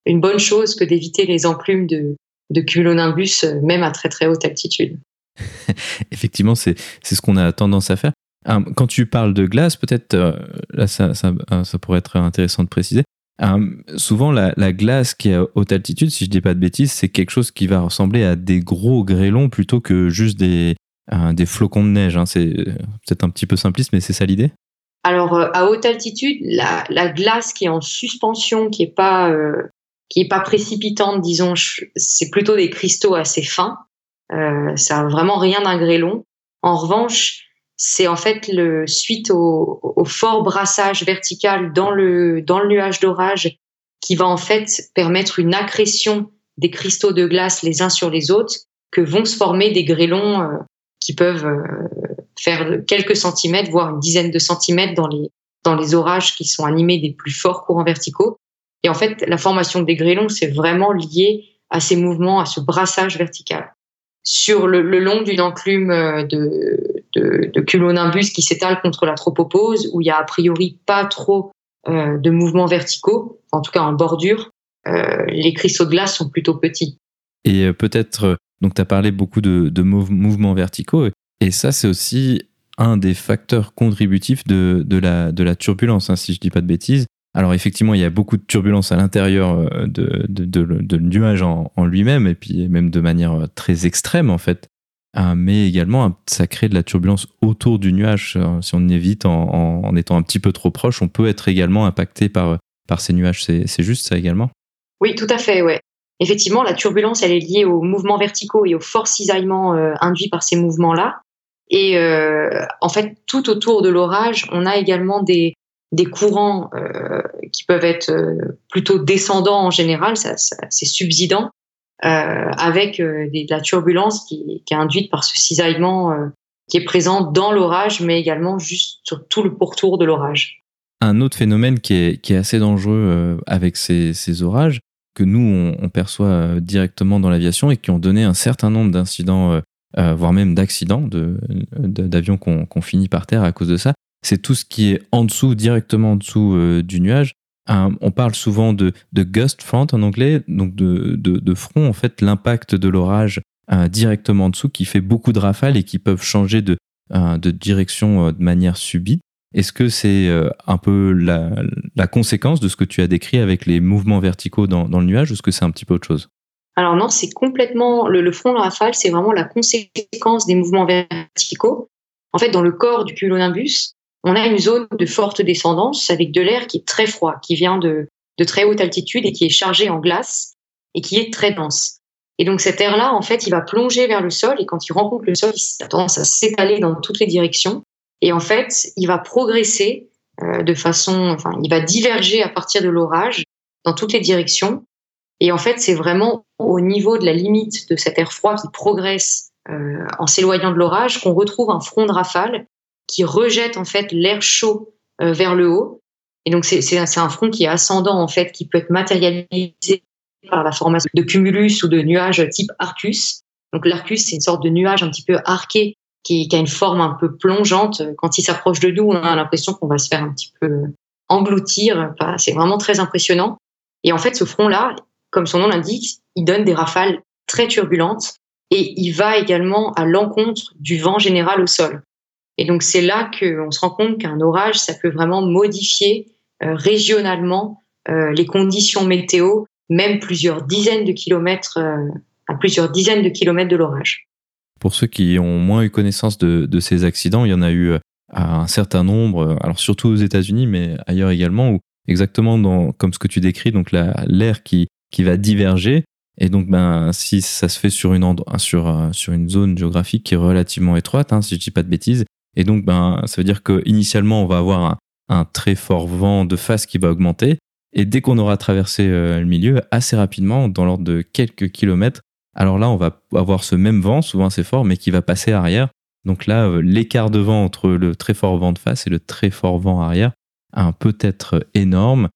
une bonne chose que d'éviter les enclumes de, cumulonimbus, même à très très haute altitude. Effectivement, c'est ce qu'on a tendance à faire. Euh, quand tu parles de glace, peut-être, là, ça, ça, pourrait être intéressant de préciser. Souvent, la, glace qui est à haute altitude, si je dis pas de bêtises, c'est quelque chose qui va ressembler à des gros grêlons plutôt que juste des, flocons de neige. Hein. C'est peut-être un petit peu simpliste, mais c'est ça l'idée? Alors, à haute altitude, la, glace qui est en suspension, qui est pas, est pas précipitante, disons, c'est plutôt des cristaux assez fins. ça n'a vraiment rien d'un grêlon. En revanche, c'est en fait le suite au, fort brassage vertical dans le dans le nuage d'orage qui va en fait permettre une accrétion des cristaux de glace les uns sur les autres que vont se former des grêlons euh, qui peuvent euh, faire quelques centimètres voire une dizaine de centimètres dans les dans les orages qui sont animés des plus forts courants verticaux. Et en fait la formation des grêlons c'est vraiment lié à ces mouvements à ce brassage vertical sur le, long d'une enclume euh, de, cumulonimbus qui s'étale contre la tropopause, où il y a a priori pas trop euh, de mouvements verticaux, en tout cas en bordure, euh, les cristaux de glace sont plutôt petits. Et peut-être, donc tu as parlé beaucoup de, mouvements verticaux, et ça c'est aussi un des facteurs contributifs de, la, turbulence, hein, si je dis pas de bêtises. Alors effectivement, il y a beaucoup de turbulences à l'intérieur euh, de, de, nuage en, lui-même, et puis même de manière euh, très extrême en fait. Euh, mais également, ça crée de la turbulence autour du nuage. Si on évite en, étant un petit peu trop proche, on peut être également impacté par, par ces nuages. C'est juste ça également? Oui, tout à fait, ouais. Effectivement, la turbulence, elle est liée aux mouvements verticaux et aux forts cisaillements induits par ces mouvements-là. Et en fait, tout autour de l'orage, on a également des, des courants euh, qui peuvent être euh, plutôt descendants en général, c'est subsidant, euh, avec de la turbulence qui, est induite par ce cisaillement qui est présent dans l'orage, mais également juste sur tout le pourtour de l'orage. Un autre phénomène qui est, assez dangereux avec ces, orages, que nous, on, perçoit directement dans l'aviation et qui ont donné un certain nombre d'incidents, voire même d'accidents d'avions qu'on finit par terre à cause de ça, c'est tout ce qui est en dessous, directement en dessous euh, du nuage. on parle souvent de, gust front en anglais, donc de, front, en fait, l'impact de l'orage euh, directement en dessous qui fait beaucoup de rafales et qui peuvent changer de, euh, direction de manière subite. Est-ce que c'est un peu la, conséquence de ce que tu as décrit avec les mouvements verticaux dans, le nuage ou est-ce que c'est un petit peu autre chose? Alors non, c'est complètement le, front de rafale, c'est vraiment la conséquence des mouvements verticaux. En fait, dans le corps du cumulonimbus, on a une zone de forte descendance avec de l'air qui est très froid, qui vient de, très haute altitude et qui est chargé en glace et qui est très dense. Et donc cet air-là, en fait, il va plonger vers le sol et quand il rencontre le sol, il a tendance à s'étaler dans toutes les directions. Et en fait, il va progresser euh, de façon, enfin, il va diverger à partir de l'orage dans toutes les directions. Et en fait, c'est vraiment au niveau de la limite de cet air froid qui progresse euh, en s'éloignant de l'orage qu'on retrouve un front de rafale qui rejette en fait l'air chaud euh, vers le haut. Et donc c'est un front qui est ascendant en fait, qui peut être matérialisé par la formation de cumulus ou de nuages type Arcus. Donc l'Arcus, c'est une sorte de nuage un petit peu arqué qui, qui a une forme un peu plongeante. Quand il s'approche de nous, on a l'impression qu'on va se faire un petit peu engloutir. C'est vraiment très impressionnant. Et en fait, ce front-là, comme son nom l'indique, il donne des rafales très turbulentes et il va également à l'encontre du vent général au sol. Et donc c'est là qu'on se rend compte qu'un orage, ça peut vraiment modifier euh, régionalement euh, les conditions météo, même plusieurs dizaines de kilomètres, euh, à plusieurs dizaines de kilomètres de l'orage. Pour ceux qui ont moins eu connaissance de, ces accidents, il y en a eu un certain nombre, alors surtout aux États-Unis, mais ailleurs également, où exactement comme ce que tu décris, donc l'air qui, qui va diverger. Et donc, ben, si ça se fait sur une, sur, sur une zone géographique qui est relativement étroite, hein, si je dis pas de bêtises, et donc, ben, ça veut dire qu'initialement, on va avoir un, très fort vent de face qui va augmenter. Et dès qu'on aura traversé euh, le milieu, assez rapidement, dans l'ordre de quelques kilomètres, alors là, on va avoir ce même vent, souvent assez fort, mais qui va passer arrière. Donc là, euh, l'écart de vent entre le très fort vent de face et le très fort vent arrière peut être énorme.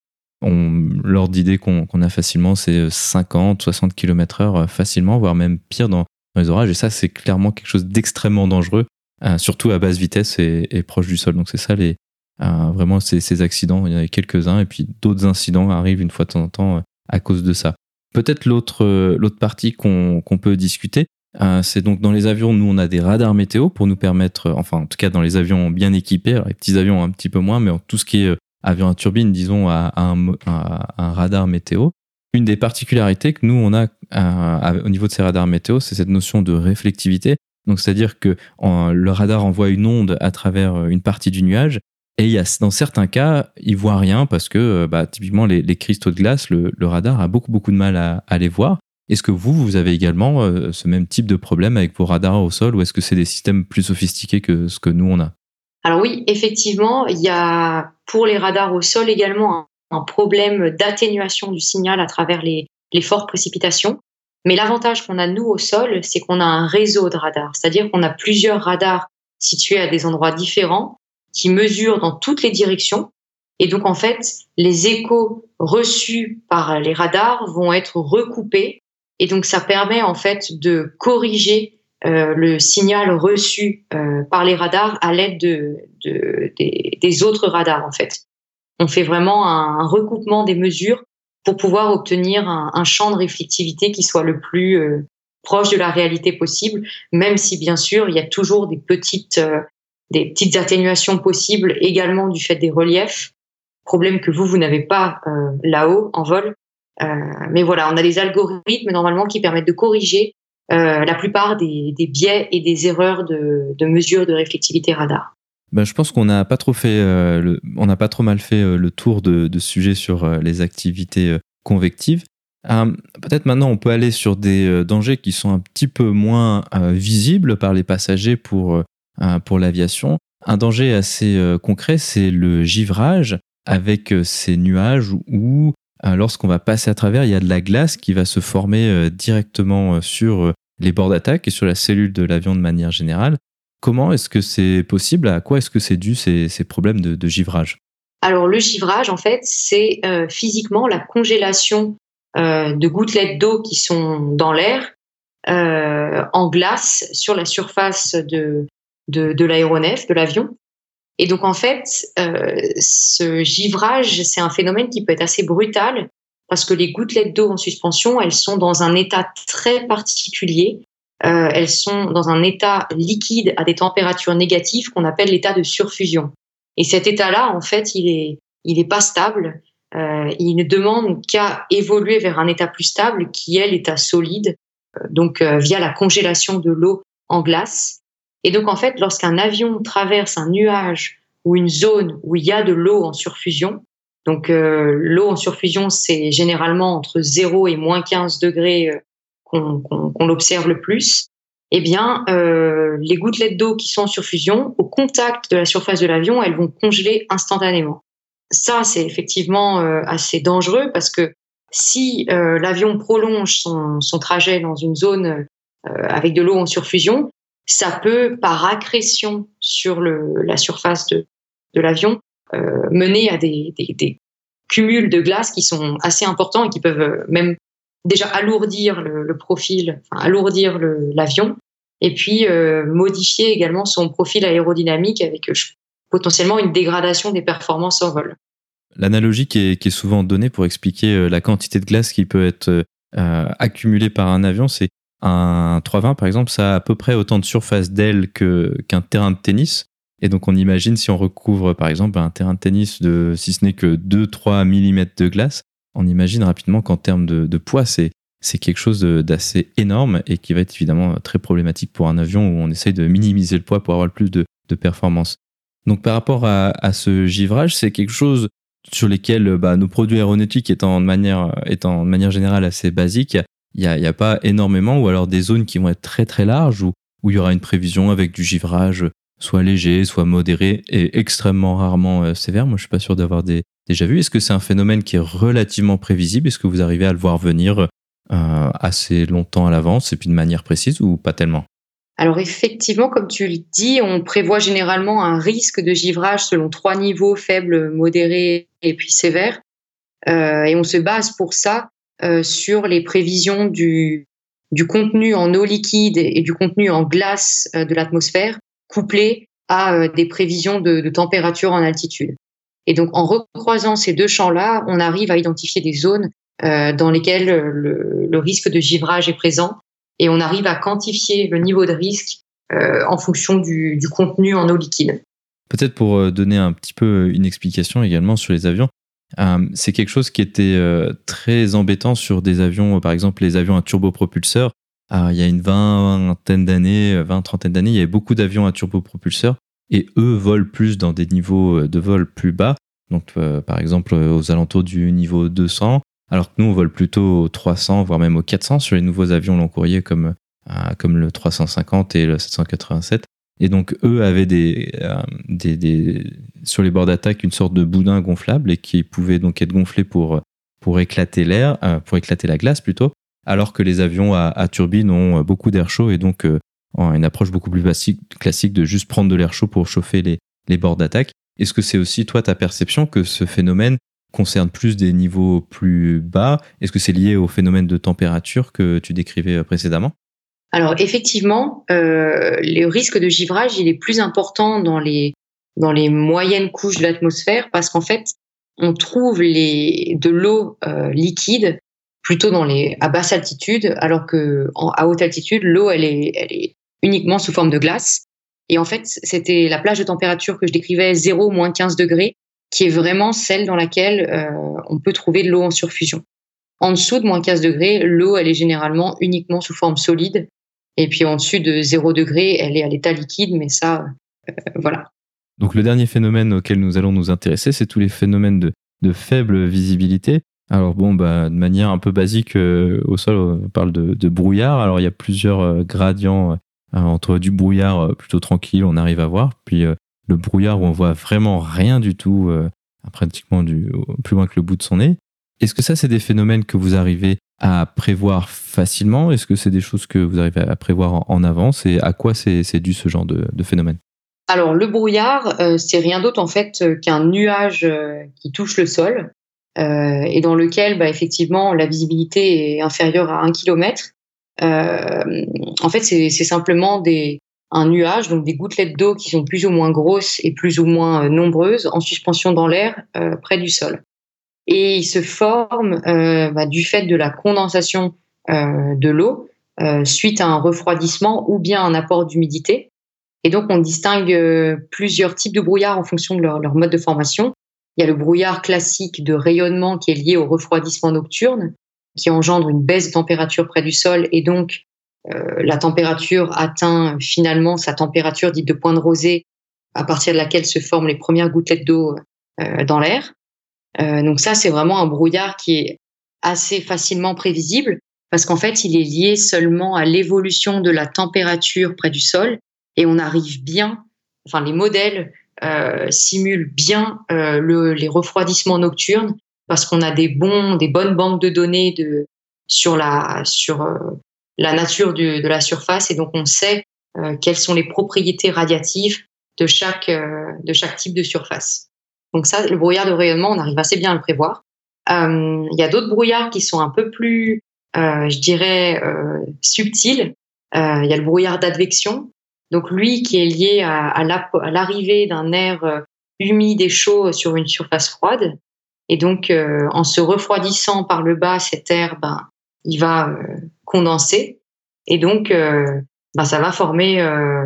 L'ordre d'idée qu'on a facilement, c'est 50, 60 km heure euh, facilement, voire même pire dans, les orages. Et ça, c'est clairement quelque chose d'extrêmement dangereux, euh, surtout à basse vitesse et, proche du sol. Donc c'est ça, les, euh, vraiment, ces, accidents. Il y en a quelques-uns, et puis d'autres incidents arrivent une fois de temps en temps à cause de ça. Peut-être l'autre partie qu'on peut discuter, c'est donc dans les avions, nous on a des radars météo pour nous permettre, enfin en tout cas dans les avions bien équipés, les petits avions un petit peu moins, mais tout ce qui est avion à turbine, disons, à, un, radar météo. Une des particularités que nous, on a au niveau de ces radars météo, c'est cette notion de réflectivité. Donc, c'est-à-dire que le radar envoie une onde à travers euh, une partie du nuage, et il y a, dans certains cas, il voit rien parce que, euh, bah, typiquement, les, cristaux de glace, le, radar a beaucoup, beaucoup de mal à, les voir. Est-ce que vous, vous avez également euh, ce même type de problème avec vos radars au sol, ou est-ce que c'est des systèmes plus sophistiqués que ce que nous, on a? Alors oui, effectivement, il y a pour les radars au sol également un, problème d'atténuation du signal à travers les, fortes précipitations. Mais l'avantage qu'on a nous au sol, c'est qu'on a un réseau de radars, c'est-à-dire qu'on a plusieurs radars situés à des endroits différents qui mesurent dans toutes les directions. Et donc en fait, les échos reçus par les radars vont être recoupés. Et donc ça permet en fait de corriger euh, le signal reçu euh, par les radars à l'aide de, de des, autres radars en fait. On fait vraiment un, recoupement des mesures pour pouvoir obtenir un, un, champ de réflectivité qui soit le plus euh, proche de la réalité possible, même si bien sûr il y a toujours des petites des petites atténuations possibles également du fait des reliefs. Problème que vous vous n'avez pas là-haut en vol. mais voilà, on a des algorithmes normalement qui permettent de corriger euh, la plupart des, biais et des erreurs de, de mesure de réflectivité radar. Ben, je pense qu'on n'a pas trop fait, euh, on n'a pas trop mal fait euh, le tour de, de sujets sur les activités convectives. Peut-être maintenant on peut aller sur des dangers qui sont un petit peu moins visibles par les passagers pour, pour l'aviation. Un danger assez concret, c'est le givrage avec ces nuages où lorsqu'on va passer à travers, il y a de la glace qui va se former directement sur les bords d'attaque et sur la cellule de l'avion de manière générale. Comment est-ce que c'est possible À quoi est-ce que c'est dû ces, problèmes de, givrage? Alors le givrage, en fait, c'est euh, physiquement la congélation euh, de gouttelettes d'eau qui sont dans l'air euh, en glace sur la surface de, de, de l'aéronef, de l'avion. Et donc en fait, ce givrage, c'est un phénomène qui peut être assez brutal parce que les gouttelettes d'eau en suspension, elles sont dans un état très particulier. Euh, elles sont dans un état liquide à des températures négatives qu'on appelle l'état de surfusion. Et cet état-là, en fait, il est, il est pas stable. il ne demande qu'à évoluer vers un état plus stable qui est l'état solide, donc via la congélation de l'eau en glace. Et donc en fait, lorsqu'un avion traverse un nuage ou une zone où il y a de l'eau en surfusion, donc l'eau en surfusion, c'est généralement entre 0 et moins 15 degrés qu'on l'observe le plus, eh bien, euh, les gouttelettes d'eau qui sont en surfusion, au contact de la surface de l'avion, elles vont congeler instantanément. Ça, c'est effectivement euh, assez dangereux parce que si euh, l'avion prolonge son, trajet dans une zone avec de l'eau en surfusion, ça peut, par accrétion sur la surface de, l'avion, mener à des, des, cumuls de glace qui sont assez importants et qui peuvent même déjà alourdir le, profil, alourdir l'avion, et puis euh, modifier également son profil aérodynamique avec euh, potentiellement une dégradation des performances en vol. L'analogie qui est, souvent donnée pour expliquer euh, la quantité de glace qui peut être accumulée par un avion, c'est un 320 par exemple, ça a à peu près autant de surface d'aile qu'un terrain de tennis. Et donc on imagine si on recouvre par exemple un terrain de tennis de si ce n'est que 2-3 mm de glace, on imagine rapidement qu'en termes de, poids, c'est quelque chose d'assez énorme et qui va être évidemment très problématique pour un avion où on essaye de minimiser le poids pour avoir le plus de, de performance. Donc par rapport à, ce givrage, c'est quelque chose sur lesquels bah, nos produits aéronautiques étant de manière, étant de manière générale assez basiques, il n'y a, a, pas énormément, ou alors des zones qui vont être très très larges, où, où il y aura une prévision avec du givrage soit léger, soit modéré, et extrêmement rarement euh, sévère. Moi, je suis pas sûr d'avoir des, Est-ce que c'est un phénomène qui est relativement prévisible? Est-ce que vous arrivez à le voir venir euh, assez longtemps à l'avance et puis de manière précise ou pas tellement? Alors effectivement, comme tu le dis, on prévoit généralement un risque de givrage selon trois niveaux, faible, modéré et puis sévère. Euh, et on se base pour ça euh, sur les prévisions du, contenu en eau liquide et du contenu en glace de l'atmosphère, couplé à des prévisions de température en altitude. Et donc, en recroisant ces deux champs-là, on arrive à identifier des zones euh, dans lesquelles le, le, risque de givrage est présent et on arrive à quantifier le niveau de risque euh, en fonction du, contenu en eau liquide. Peut-être pour euh, donner un petit peu une explication également sur les avions, euh, c'est quelque chose qui était euh, très embêtant sur des avions, par exemple les avions à turbopropulseur. il y a une vingtaine d'années, vingt, trentaine d'années, il y avait beaucoup d'avions à turbopropulseur et eux volent plus dans des niveaux de vol plus bas, donc euh, par exemple euh, aux alentours du niveau 200, alors que nous on vole plutôt aux 300, voire même aux 400 sur les nouveaux avions long courrier comme, euh, comme le 350 et le 787. Et donc eux avaient des, euh, des, des sur les bords d'attaque une sorte de boudin gonflable et qui pouvait donc être gonflé pour, pour éclater l'air, euh, pour éclater la glace plutôt, alors que les avions à, à turbine ont beaucoup d'air chaud et donc une approche beaucoup plus classique, de juste prendre de l'air chaud pour chauffer les, les bords d'attaque. Est-ce que c'est aussi toi ta perception que ce phénomène concerne plus des niveaux plus bas? Est-ce que c'est lié au phénomène de température que tu décrivais euh, précédemment? Alors effectivement, euh, le risque de givrage il est plus important dans les dans les moyennes couches de l'atmosphère parce qu'en fait on trouve les de l'eau euh, liquide plutôt dans les à basse altitude alors que à haute altitude l'eau elle est uniquement sous forme de glace. Et en fait, c'était la plage de température que je décrivais 0 moins 15 degrés, qui est vraiment celle dans laquelle euh, on peut trouver de l'eau en surfusion. En dessous de moins 15 degrés, l'eau, elle est généralement uniquement sous forme solide. Et puis en dessus de 0 degré, elle est à l'état liquide, mais ça, euh, voilà. Donc le dernier phénomène auquel nous allons nous intéresser, c'est tous les phénomènes de, faible visibilité. Alors bon, bah, de manière un peu basique, euh, au sol, on parle de, brouillard. Alors il y a plusieurs gradients entre du brouillard euh, plutôt tranquille, on arrive à voir, puis euh, le brouillard où on voit vraiment rien du tout, pratiquement du, plus loin que le bout de son nez. Est-ce que ça, c'est des phénomènes que vous arrivez à prévoir facilement? Est-ce que c'est des choses que vous arrivez à prévoir en, avance? Et à quoi c'est dû ce genre de, phénomène? Alors, le brouillard, euh, c'est rien d'autre en fait qu'un nuage euh, qui touche le sol euh, et dans lequel, bah, effectivement, la visibilité est inférieure à un kilomètre. euh, en fait, c'est simplement des, un nuage, donc des gouttelettes d'eau qui sont plus ou moins grosses et plus ou moins euh, nombreuses en suspension dans l'air euh, près du sol. Et ils se forment euh, bah, du fait de la condensation euh, de l'eau euh, suite à un refroidissement ou bien un apport d'humidité. Et donc on distingue plusieurs types de brouillard en fonction de leur, mode de formation. Il y a le brouillard classique de rayonnement qui est lié au refroidissement nocturne, qui engendre une baisse de température près du sol et donc euh, la température atteint finalement sa température dite de point de rosée à partir de laquelle se forment les premières gouttelettes d'eau euh, dans l'air. Euh, donc ça, c'est vraiment un brouillard qui est assez facilement prévisible parce qu'en fait, il est lié seulement à l'évolution de la température près du sol et on arrive bien, enfin les modèles euh, simulent bien euh, le, les refroidissements nocturnes parce qu'on a des bons, des bonnes banques de données de sur la sur euh, la nature de, la surface et donc on sait euh, quelles sont les propriétés radiatives de chaque de chaque type de surface. Donc ça, le brouillard de rayonnement, on arrive assez bien à le prévoir. Il y a d'autres brouillards qui sont un peu plus euh, je dirais, euh, subtil. Euh, il y a le brouillard d'advection. Donc lui qui est lié à l'arrivée d'un air humide et chaud sur une surface froide. Et donc, en se refroidissant par le bas, cet air, ben, il va condenser. Et donc, ben, ça va former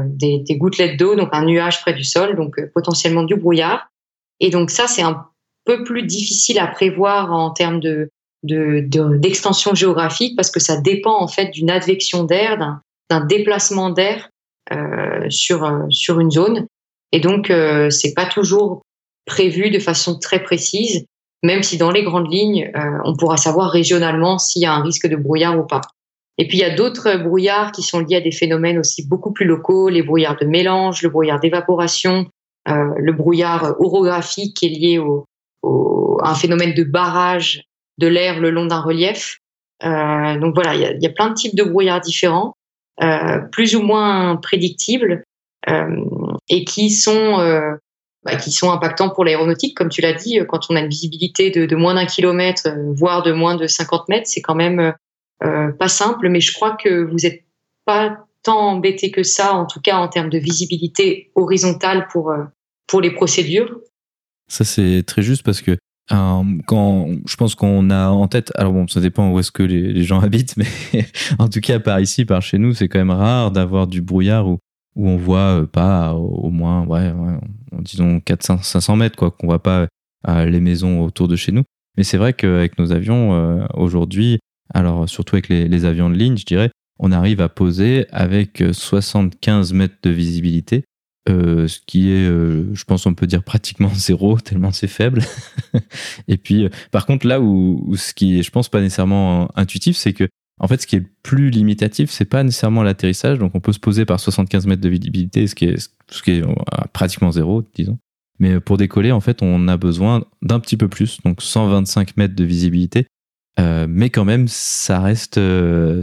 des, des, gouttelettes d'eau, donc un nuage près du sol, donc potentiellement du brouillard. Et donc ça, c'est un peu plus difficile à prévoir en termes de, d'extension de, géographique parce que ça dépend en fait d'une advection d'air, d'un déplacement d'air euh, sur euh, sur une zone. Et donc euh, c'est pas toujours prévu de façon très précise, même si dans les grandes lignes euh, on pourra savoir régionalement s'il y a un risque de brouillard ou pas. Et puis il y a d'autres brouillards qui sont liés à des phénomènes aussi beaucoup plus locaux, les brouillards de mélange, le brouillard d'évaporation, euh, le brouillard orographique qui est lié à un phénomène de barrage de l'air le long d'un relief. Euh, donc voilà, il y a, plein de types de brouillards différents, plus ou moins prédictibles, et qui sont bah, qui sont impactants pour l'aéronautique, comme tu l'as dit. Quand on a une visibilité de, moins d'un kilomètre, euh, voire de moins de 50 mètres, c'est quand même euh, pas simple. Mais je crois que vous n'êtes pas tant embêté que ça, en tout cas en termes de visibilité horizontale pour pour les procédures. Ça c'est très juste parce que euh, quand je pense qu'on a en tête, alors bon, ça dépend où est-ce que les, les, gens habitent, mais en tout cas par ici, par chez nous, c'est quand même rare d'avoir du brouillard où, où on voit euh, pas au moins, ouais, ouais disons 400, 500 mètres, quoi, qu'on voit pas euh, les maisons autour de chez nous. Mais c'est vrai qu'avec nos avions euh, aujourd'hui, alors surtout avec les, les avions de ligne, je dirais, on arrive à poser avec 75 mètres de visibilité euh, ce qui est, euh, je pense, on peut dire pratiquement zéro, tellement c'est faible. et puis, euh, par contre, là où, où, ce qui est, je pense, pas nécessairement intuitif, c'est que, en fait, ce qui est plus limitatif, c'est pas nécessairement l'atterrissage. Donc, on peut se poser par 75 mètres de visibilité, ce qui est, est pratiquement zéro, disons. Mais pour décoller, en fait, on a besoin d'un petit peu plus, donc 125 mètres de visibilité. Euh, mais quand même, ça reste,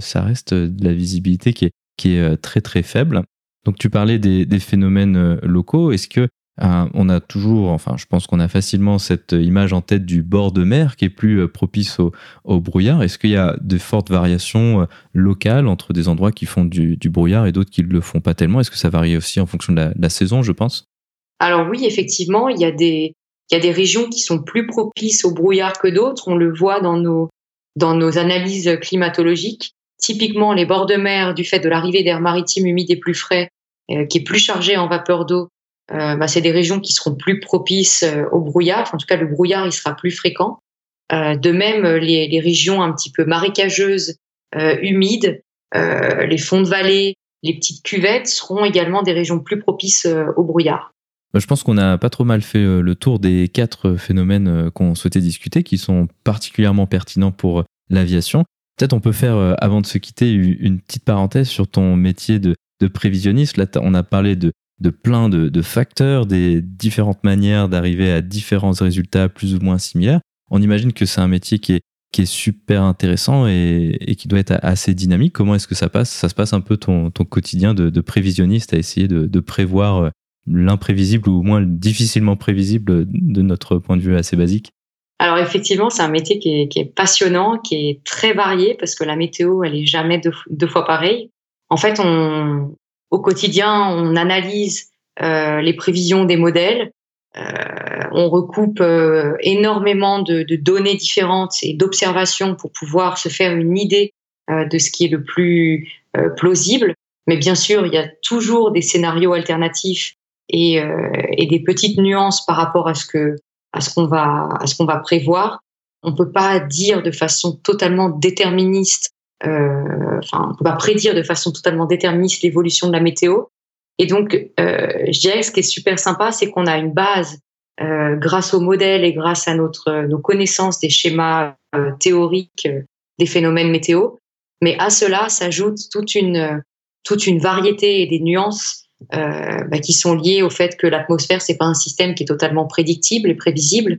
ça reste de la visibilité qui est, très très faible. Donc tu parlais des, phénomènes euh, locaux. Est-ce que euh, on a toujours, enfin, je pense qu'on a facilement cette image en tête du bord de mer qui est plus euh, propice au, brouillard. Est-ce qu'il y a de fortes variations locales entre des endroits qui font du, brouillard et d'autres qui ne le font pas tellement? Est-ce que ça varie aussi en fonction de la, saison, je pense? Alors oui, effectivement, il y a des régions qui sont plus propices au brouillard que d'autres. On le voit dans nos analyses climatologiques. Typiquement, les bords de mer, du fait de l'arrivée d'air maritime humide et plus frais, euh, qui est plus chargé en vapeur d'eau, euh, bah, c'est des régions qui seront plus propices euh, au brouillard. en tout cas, le brouillard, il sera plus fréquent. de même, les, régions un petit peu marécageuses, humides, les fonds de vallée, les petites cuvettes seront également des régions plus propices au brouillard. Bah, je pense qu'on a pas trop mal fait le tour des quatre phénomènes qu'on souhaitait discuter, qui sont particulièrement pertinents pour l'aviation. Peut-être on peut faire, euh, avant de se quitter, une petite parenthèse sur ton métier de prévisionniste. Là, on a parlé de, de plein de, facteurs, des différentes manières d'arriver à différents résultats plus ou moins similaires. On imagine que c'est un métier qui est, super intéressant et, qui doit être assez dynamique. Comment est-ce que ça passe? Ça se passe un peu ton, quotidien de, prévisionniste à essayer de, prévoir euh, l'imprévisible ou au moins difficilement prévisible de notre point de vue assez basique? Alors effectivement, c'est un métier qui est, est, passionnant, qui est très varié parce que la météo, elle est jamais deux fois pareille. En fait, on, au quotidien, on analyse euh, les prévisions des modèles, euh, on recoupe euh, énormément de, de, données différentes et d'observations pour pouvoir se faire une idée euh, de ce qui est le plus euh, plausible. Mais bien sûr, il y a toujours des scénarios alternatifs et, euh, et des petites nuances par rapport à ce que à ce qu'on va, à ce qu'on va prévoir. On peut pas dire de façon totalement déterministe, enfin, on pas prédire de façon totalement déterministe l'évolution de la météo. Et donc, euh, je dirais que ce qui est super sympa, c'est qu'on a une base euh, grâce au modèle et grâce à notre nos connaissances des schémas euh, théoriques euh, des phénomènes météo. Mais à cela s'ajoute toute une toute une variété et des nuances euh, bah, qui sont liées au fait que l'atmosphère c'est pas un système qui est totalement prédictible et prévisible.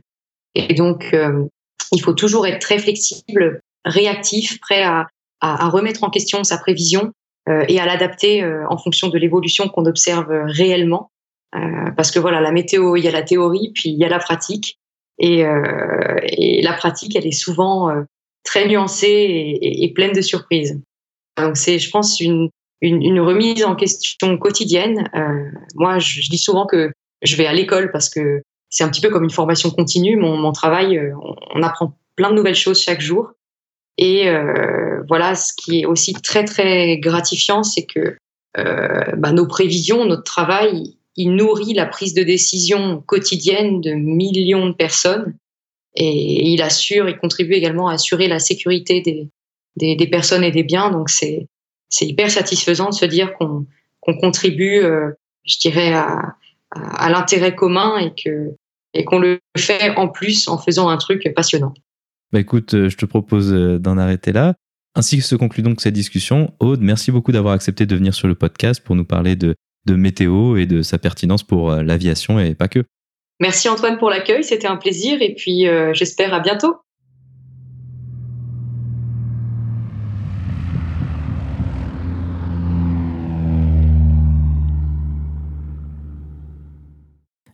Et donc, euh, il faut toujours être très flexible, réactif, prêt à, à, remettre en question sa prévision euh, et à l'adapter euh, en fonction de l'évolution qu'on observe réellement. Euh, parce que voilà, la météo, il y a la théorie, puis il y a la pratique. Et, la pratique, elle est souvent très nuancée et, pleine de surprises. Donc c'est, je pense, une, une, remise en question quotidienne. Moi, je, dis souvent que je vais à l'école parce que c'est un petit peu comme une formation continue. Mon, travail, on, apprend plein de nouvelles choses chaque jour. Et euh, voilà, ce qui est aussi très très gratifiant, c'est que euh, bah, nos prévisions, notre travail, il nourrit la prise de décision quotidienne de millions de personnes et il assure, il contribue également à assurer la sécurité des, des, des personnes et des biens. Donc c'est c'est hyper satisfaisant de se dire qu'on qu'on contribue, euh, je dirais, à, à, à l'intérêt commun et que et qu'on le fait en plus en faisant un truc passionnant. Bah écoute, euh, je te propose euh, d'en arrêter là. Ainsi que se conclut donc cette discussion. Aude, merci beaucoup d'avoir accepté de venir sur le podcast pour nous parler de, de météo et de sa pertinence pour euh, l'aviation et pas que. Merci Antoine pour l'accueil, c'était un plaisir et puis euh, j'espère à bientôt.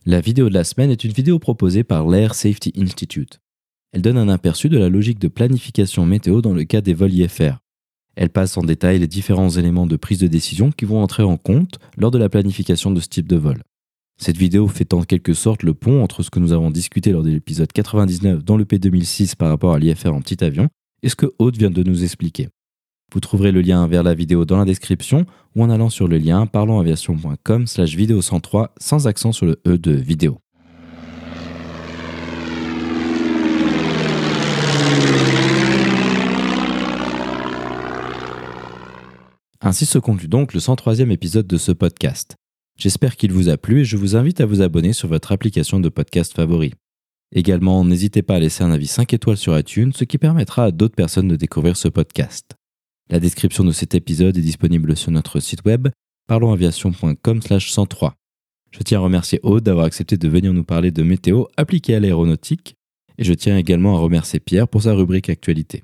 La vidéo de la semaine est une vidéo proposée par l'Air Safety Institute. Elle donne un aperçu de la logique de planification météo dans le cas des vols IFR. Elle passe en détail les différents éléments de prise de décision qui vont entrer en compte lors de la planification de ce type de vol. Cette vidéo fait en quelque sorte le pont entre ce que nous avons discuté lors de l'épisode 99 dans le P2006 par rapport à l'IFR en petit avion et ce que Aude vient de nous expliquer. Vous trouverez le lien vers la vidéo dans la description ou en allant sur le lien parlonsaviation.com slash vidéo 103 sans accent sur le E de vidéo. Ainsi se conclut donc le 103e épisode de ce podcast. J'espère qu'il vous a plu et je vous invite à vous abonner sur votre application de podcast favori. Également, n'hésitez pas à laisser un avis 5 étoiles sur iTunes, ce qui permettra à d'autres personnes de découvrir ce podcast. La description de cet épisode est disponible sur notre site web parlonsaviation.com/103. Je tiens à remercier Aude d'avoir accepté de venir nous parler de météo appliquée à l'aéronautique et je tiens également à remercier Pierre pour sa rubrique actualité.